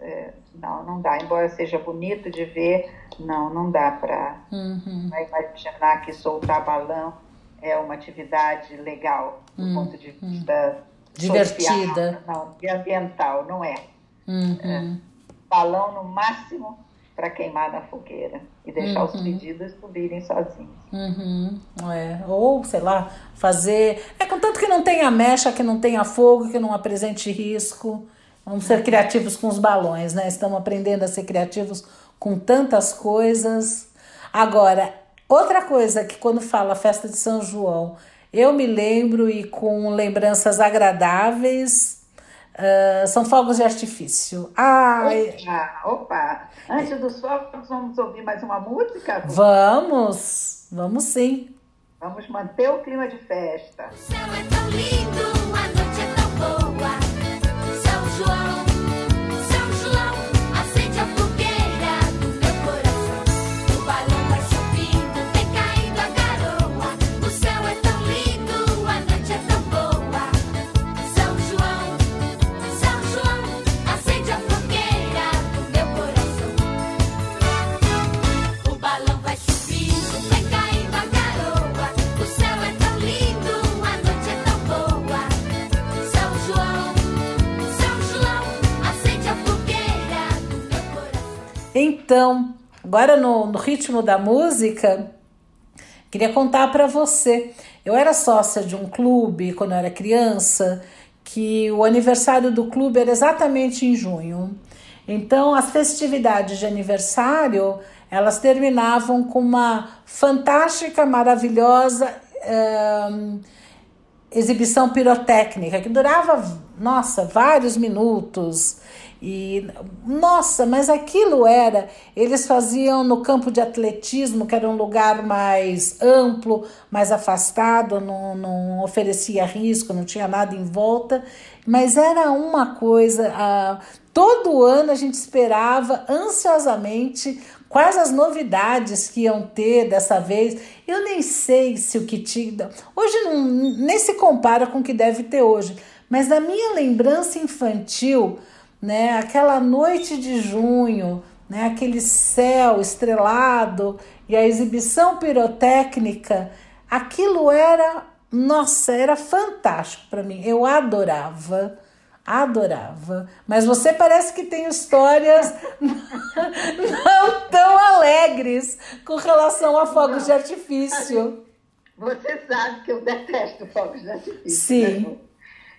É, não, não dá. Embora seja bonito de ver, não, não dá para uhum. imaginar que soltar balão é uma atividade legal do uhum. ponto de vista divertida, social, não, e ambiental, não é. Uhum. é. Balão no máximo para queimar na fogueira e deixar os pedidos subirem sozinhos. Uhum. É. Ou, sei lá, fazer. É contanto que não tenha mecha, que não tenha fogo, que não apresente risco Vamos ser criativos com os balões, né? Estamos aprendendo a ser criativos com tantas coisas. Agora, outra coisa que quando fala festa de São João, eu me lembro e com lembranças agradáveis. Uh, são fogos de artifício. Ai. Opa, opa! Antes dos fogos, vamos ouvir mais uma música? Vamos, vamos sim. Vamos manter o clima de festa. O céu é tão lindo, a noite agora no, no ritmo da música, queria contar para você. Eu era sócia de um clube quando eu era criança, que o aniversário do clube era exatamente em junho. Então, as festividades de aniversário, elas terminavam com uma fantástica, maravilhosa ahn, exibição pirotécnica que durava, nossa, vários minutos. E nossa, mas aquilo era, eles faziam no campo de atletismo, que era um lugar mais amplo, mais afastado, não, não oferecia risco, não tinha nada em volta, mas era uma coisa, ah, todo ano a gente esperava ansiosamente quais as novidades que iam ter dessa vez. Eu nem sei se o que tinha. Hoje não, nem se compara com o que deve ter hoje, mas na minha lembrança infantil, né, aquela noite de junho, né, aquele céu estrelado e a exibição pirotécnica, aquilo era, nossa, era fantástico para mim. Eu adorava. Adorava. Mas você parece que tem histórias não tão alegres com relação a fogos de artifício. Você sabe que eu detesto fogos de artifício. Sim. né?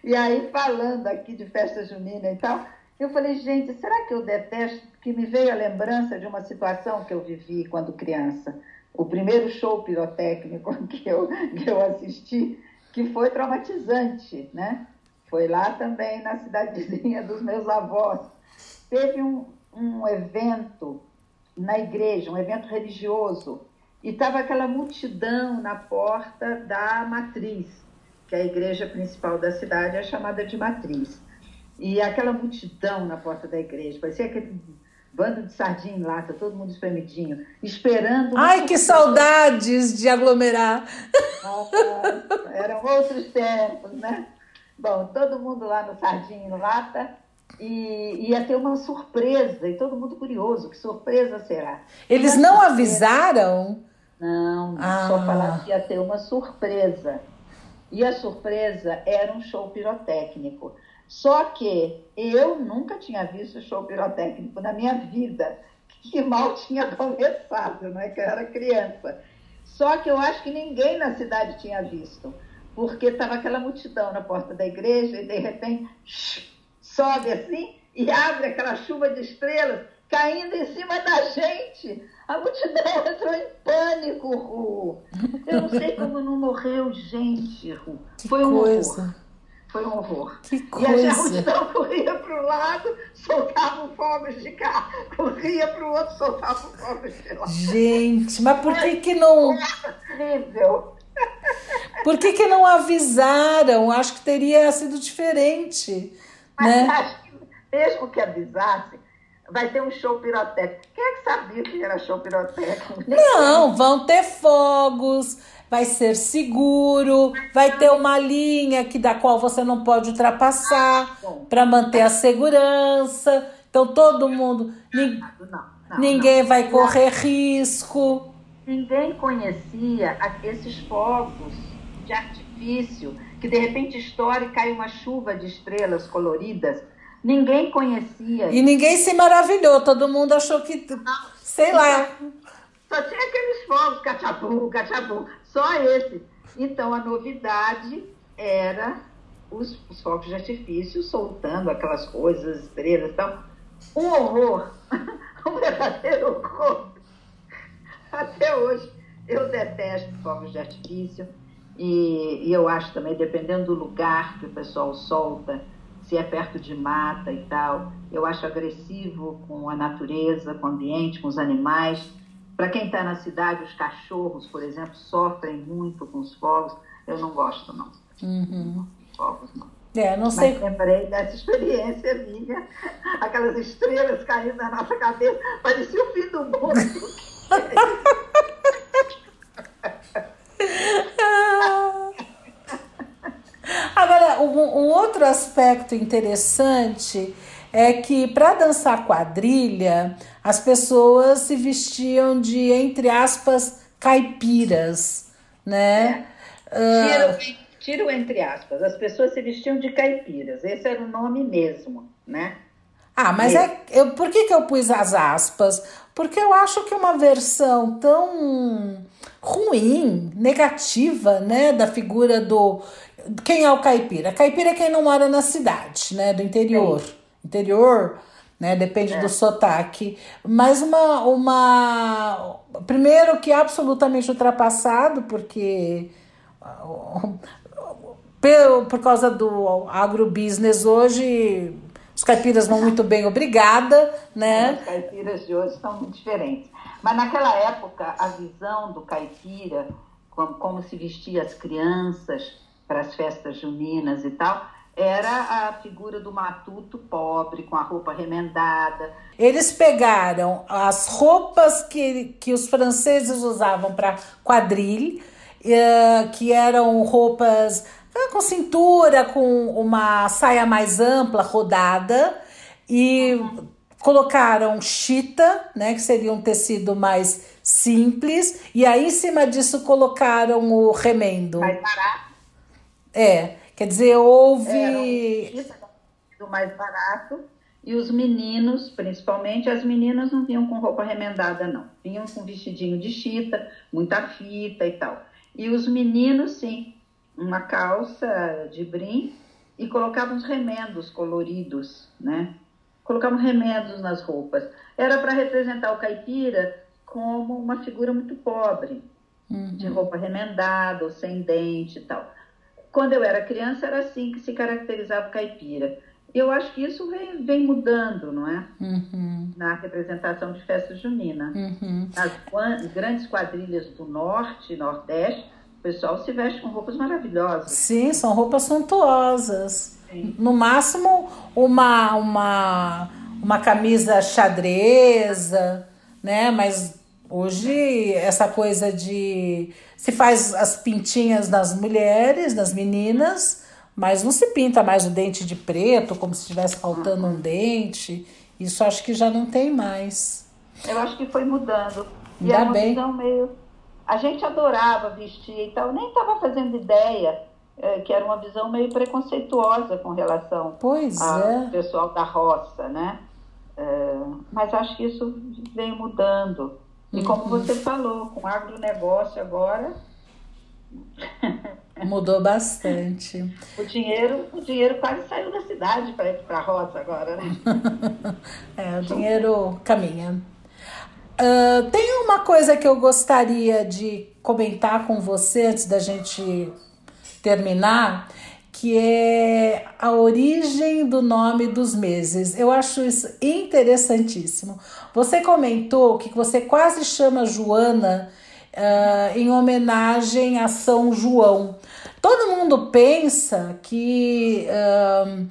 E aí, falando aqui de festa junina e tal, eu falei, gente, será que eu detesto? Porque me veio a lembrança de uma situação que eu vivi quando criança. O primeiro show pirotécnico que eu, que eu assisti, que foi traumatizante, né? Foi lá também na cidadezinha dos meus avós. Teve um, um evento na igreja, um evento religioso, e estava aquela multidão na porta da matriz, que é a igreja principal da cidade é chamada de matriz. E aquela multidão na porta da igreja, parecia aquele bando de sardinha em lata, todo mundo espremidinho, esperando. Ai, que saudades de aglomerar. Nossa, eram outros tempos, né? Bom, todo mundo lá no Sardinha em Lata e ia ter uma surpresa, e todo mundo curioso, que surpresa será? Eles não surpresa- avisaram? Não, Ah. só falaram que ia ter uma surpresa. E a surpresa era um show pirotécnico. Só que eu nunca tinha visto show pirotécnico na minha vida, que mal tinha começado, não é que eu era criança. Só que eu acho que ninguém na cidade tinha visto, porque estava aquela multidão na porta da igreja e de repente sobe assim e abre aquela chuva de estrelas caindo em cima da gente. A multidão entrou em pânico, Ru. Eu não sei como não morreu gente, Ru. Foi um coisa. horror. Foi um horror. Que E a coisa. multidão corria para o lado, soltava fogos de cá, corria para o outro, soltava fogos de lá. Gente, mas por que que não, Incrível. por que que não avisaram? Acho que teria sido diferente, Mas né? acho que mesmo que avisasse, vai ter um show pirotécnico. Quem é que sabia que era show pirotécnico? Não, vão ter fogos, vai ser seguro, vai ter uma linha que da qual você não pode ultrapassar para manter a segurança. Então todo mundo, ninguém vai correr risco. Ninguém conhecia esses fogos de artifício que de repente estoura e cai uma chuva de estrelas coloridas. Ninguém conhecia. E ninguém se maravilhou, todo mundo achou que, sei lá. Só tinha aqueles fogos, cachabu, cachabu, só esse. Então a novidade era os, os fogos de artifício soltando aquelas coisas, estrelas e tal. Um horror, um verdadeiro horror. Até hoje eu detesto fogos de artifício e, e eu acho também, dependendo do lugar que o pessoal solta, se é perto de mata e tal, eu acho agressivo com a natureza, com o ambiente, com os animais. Para quem está na cidade, os cachorros, por exemplo, sofrem muito com os fogos. Eu não gosto, não. Uhum. Fogos, não. É, não sei. Mas lembrei dessa experiência minha, aquelas estrelas caindo na nossa cabeça, parecia o fim do mundo. Agora, um, um outro aspecto interessante é que para dançar quadrilha, as pessoas se vestiam de, entre aspas, caipiras, né? Ah, Tiro, tiro entre aspas, as pessoas se vestiam de caipiras, esse era o nome mesmo, né? Ah, mas é, eu, por que, que eu pus as aspas? Porque eu acho que uma versão tão ruim, negativa, né, da figura do. Quem é o caipira? Caipira é quem não mora na cidade, né, do interior. Interior, né, depende do sotaque. Mas uma, uma. Primeiro que é absolutamente ultrapassado, porque. Por, por causa do agrobusiness hoje, os caipiras vão muito bem, obrigada, né? Os caipiras de hoje são muito diferentes. Mas naquela época, a visão do caipira, como, como se vestia as crianças para as festas juninas e tal, era a figura do matuto pobre, com a roupa remendada. Eles pegaram as roupas que, que os franceses usavam para quadrilha, eh, que eram roupas ah, com cintura, com uma saia mais ampla, rodada, e colocaram chita, né, que seria um tecido mais simples, e aí em cima disso colocaram o remendo. Mais barato, É, quer dizer, houve. era um mais barato. E os meninos, principalmente, as meninas não vinham com roupa remendada, não. Vinham com vestidinho de chita, muita fita e tal. E os meninos, sim, uma calça de brim e colocavam os remendos coloridos, né? Colocavam remendos nas roupas. Era para representar o caipira como uma figura muito pobre, de roupa remendada, ou sem dente e tal. Quando eu era criança, era assim que se caracterizava o caipira. Eu acho que isso vem, vem mudando, não é? Uhum, Na representação de festa junina. uhum. Quan- grandes quadrilhas do norte e nordeste, o pessoal se veste com roupas maravilhosas. Sim, são roupas suntuosas. Sim. No máximo, uma, uma, uma camisa xadreza, né? Mas hoje, essa coisa de. Se faz as pintinhas nas mulheres, nas meninas, mas não se pinta mais o dente de preto, como se estivesse faltando um dente. Isso acho que já não tem mais. Eu acho que foi mudando. E Ainda uma bem. visão meio. A gente adorava vestir e tal, nem estava fazendo ideia eh, que era uma visão meio preconceituosa com relação Pois ao é. pessoal da roça, né? Eh, mas acho que isso vem mudando. E como Uhum. você falou, com o agronegócio agora, Mudou bastante. o dinheiro, o dinheiro quase saiu da cidade para ir para a roça agora, né? É, o dinheiro caminha. Ah, tem uma coisa que eu gostaria de comentar com você antes da gente terminar, que é a origem do nome dos meses. Eu acho isso interessantíssimo. Você comentou que você quase chama Joana ah, em homenagem a São João. Todo mundo pensa que ah,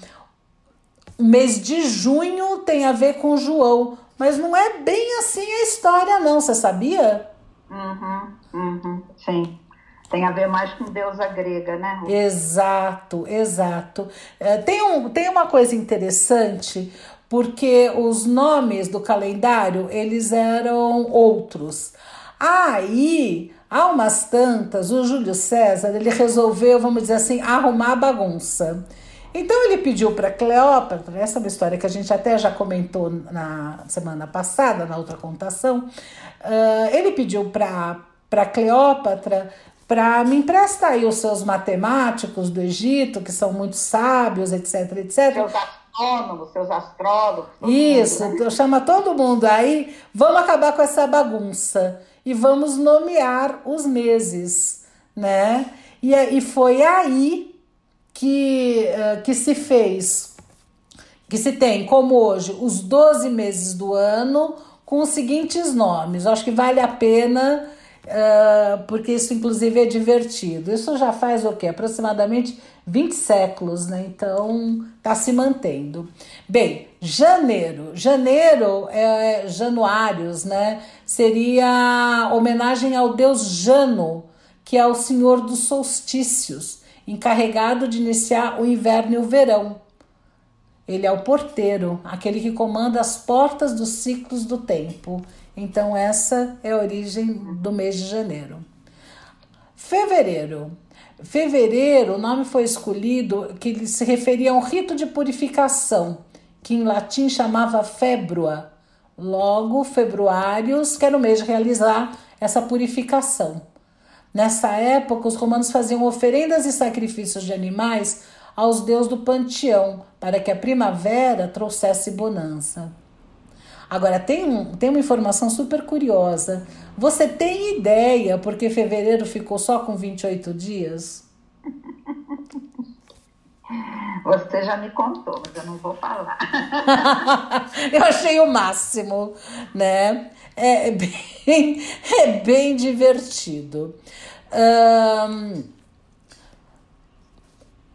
o mês de junho tem a ver com João, mas não é bem assim a história, não. Você sabia? Uhum, uhum, sim. Tem a ver mais com deusa grega, né? Exato, exato. É, tem, um, tem uma coisa interessante, porque os nomes do calendário, eles eram outros. Aí, há umas tantas, o Júlio César, ele resolveu, vamos dizer assim, arrumar a bagunça. Então ele pediu para Cleópatra, essa é uma história que a gente até já comentou na semana passada, na outra contação, ah, ele pediu para Cleópatra para me empresta aí os seus matemáticos do Egito, que são muito sábios, etc, etc. Seus astrônomos, seus astrólogos. Isso, mundo, né? chama todo mundo aí, vamos acabar com essa bagunça e vamos nomear os meses, né? E, é- e foi aí que, eh, que se fez, que se tem como hoje os 12 meses do ano com os seguintes nomes. Eu acho que vale a pena, eh, porque isso inclusive é divertido. Isso já faz o quê? Aproximadamente 20 séculos, né? Então tá se mantendo. Bem, janeiro. Janeiro é Januários, né? Seria homenagem ao deus Jano, que é o senhor dos solstícios, encarregado de iniciar o inverno e o verão. Ele é o porteiro, aquele que comanda as portas dos ciclos do tempo. Então, essa é a origem do mês de janeiro. Fevereiro. Fevereiro, o nome foi escolhido que ele se referia a um rito de purificação, que em latim chamava februa. Logo, februários, que era o mês de realizar essa purificação. Nessa época, os romanos faziam oferendas e sacrifícios de animais aos deuses do panteão, para que a primavera trouxesse bonança. Agora, tem, um, tem uma informação super curiosa. Você tem ideia porque fevereiro ficou só com 28 dias? Você já me contou, mas eu não vou falar. Eu achei o máximo, né? É bem, é bem divertido. Ahn,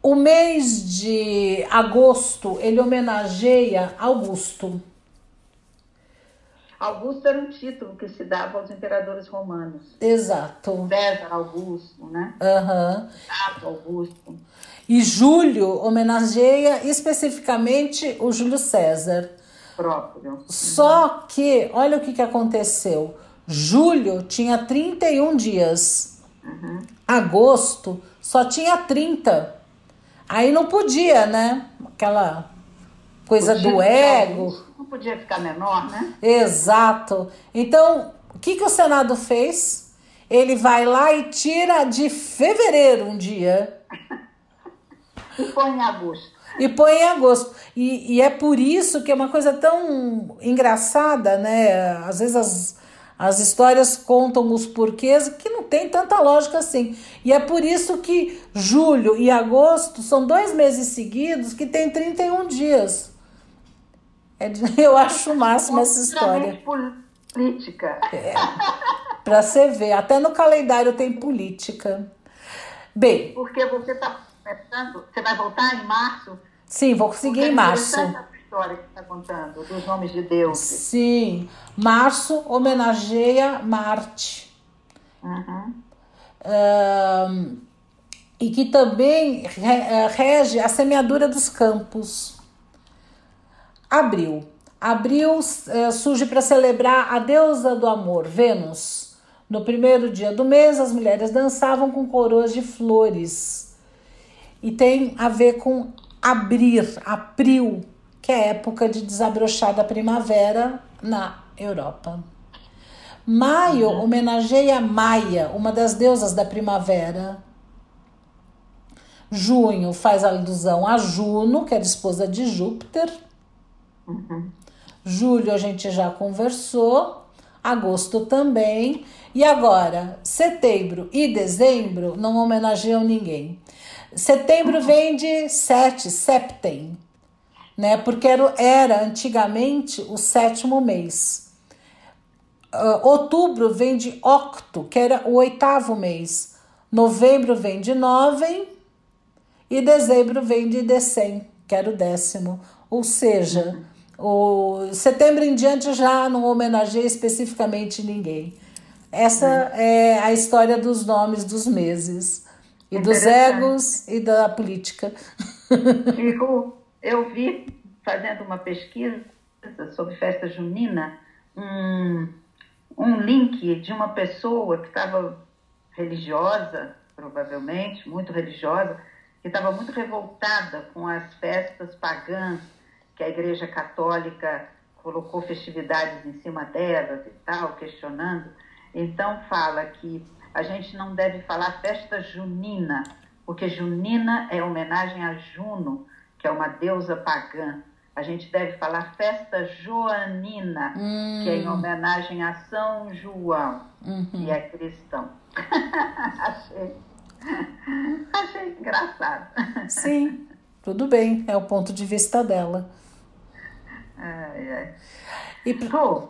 o mês de agosto ele homenageia Augusto. Augusto era um título que se dava aos imperadores romanos. Exato. César Augusto, né? Aham. Tato Augusto. E julho homenageia especificamente o Júlio César. próprio. Só que, olha o que, que aconteceu. Julho tinha 31 dias. Agosto só tinha 30. Aí não podia, né? Aquela coisa Podia do ego. Podia ficar menor, né? Exato. Então, o que, que o Senado fez? Ele vai lá e tira de fevereiro um dia E põe em agosto. e põe em agosto. E, e é por isso que é uma coisa tão engraçada, né? Às vezes as, as histórias contam os porquês que não tem tanta lógica assim. E é por isso que julho e agosto são dois meses seguidos que tem 31 dias. É eu acho o máximo essa história. Política. Pra você ver, até no calendário tem política. Bem, Porque você está começando, você vai voltar em março? sim, vou conseguir em é março. essa história que você está contando, dos nomes de Deus. Sim, março homenageia Marte. Uhum. E que também eh, rege a semeadura dos campos. Abril. Abril eh, surge para celebrar a deusa do amor, Vênus. No primeiro dia do mês, as mulheres dançavam com coroas de flores. E tem a ver com abrir, april, que é a época de desabrochar da primavera na Europa. Maio homenageia Maia, uma das deusas da primavera. Junho faz alusão a Juno, que é a esposa de Júpiter. Julho a gente já conversou. Agosto também. E agora, setembro e dezembro não homenageiam ninguém. Setembro vem de sete, septem, né? Porque era, era antigamente o sétimo mês. Ah, outubro vem de octo, que era o oitavo mês. Novembro vem de novem e dezembro vem de decem, que era o décimo. Ou seja, o setembro em diante já não homenageia especificamente ninguém. Essa é a história dos nomes dos meses e dos egos e da política. Fico, eu vi, fazendo uma pesquisa sobre festa junina, um, um link de uma pessoa que estava religiosa, provavelmente, muito religiosa, que estava muito revoltada com as festas pagãs que a Igreja Católica colocou festividades em cima delas e tal, questionando. Então fala que a gente não deve falar festa junina, porque junina é homenagem a Juno, que é uma deusa pagã. A gente deve falar festa joanina, que é em homenagem a São João, que é cristão. achei, achei engraçado. Sim, tudo bem, é o ponto de vista dela. Ai, ai. E Pô,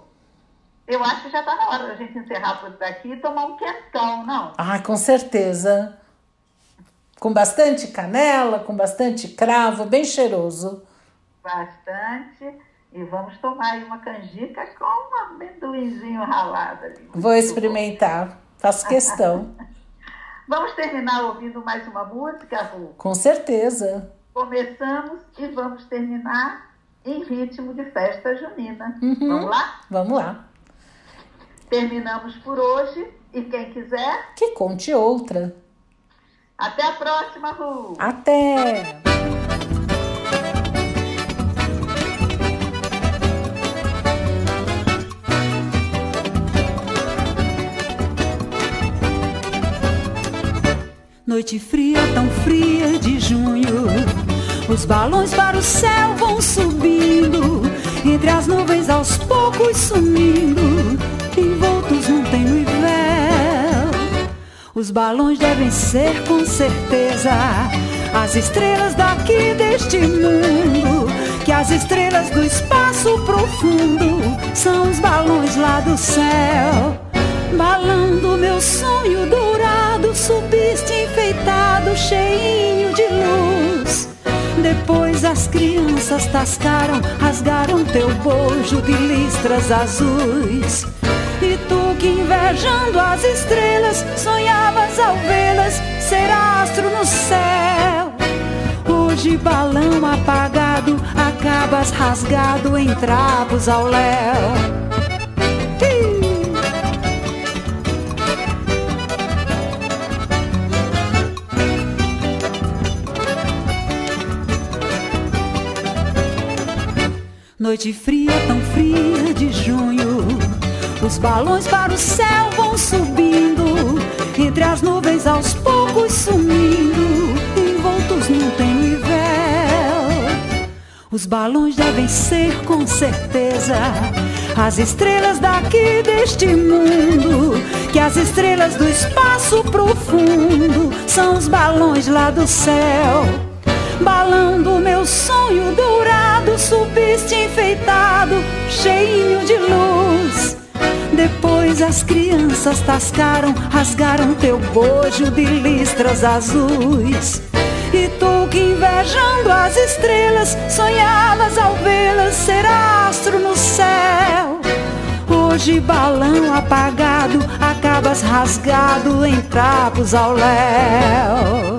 eu acho que já está na hora da gente encerrar por aqui e tomar um quentão, não? Ah, com certeza. Com bastante canela, com bastante cravo, bem cheiroso. Bastante. E vamos tomar aí uma canjica com um amendoinzinho ralado ali. Vou experimentar, faço questão. Vamos terminar ouvindo mais uma música, Ru? Com certeza. Começamos e vamos terminar em ritmo de festa junina. Uhum. Vamos lá? Vamos lá. Terminamos por hoje e quem quiser, Que conte outra. até a próxima, Ru! Até! Noite fria, tão fria de junho. Os balões para o céu vão subindo, entre as nuvens aos poucos sumindo, envoltos num tênue véu. Os balões devem ser com certeza as estrelas daqui deste mundo, que as estrelas do espaço profundo são os balões lá do céu. Balando meu sonho dourado, subiste enfeitado, cheinho de luz. Depois as crianças tascaram, rasgaram teu bojo de listras azuis. E tu que invejando as estrelas, sonhavas ao vê-las ser astro no céu. Hoje balão apagado, acabas rasgado em trapos ao léu. Noite fria, tão fria de junho. Os balões para o céu vão subindo, entre as nuvens aos poucos sumindo, envoltos num tênue véu. Os balões devem ser com certeza as estrelas daqui deste mundo, que as estrelas do espaço profundo são os balões lá do céu. Balando meu sonho dourado, subiste enfeitado, cheinho de luz. Depois as crianças tascaram, rasgaram teu bojo de listras azuis. E tu que invejando as estrelas, sonhavas ao vê-las ser astro no céu. Hoje balão apagado, acabas rasgado em trapos ao léu.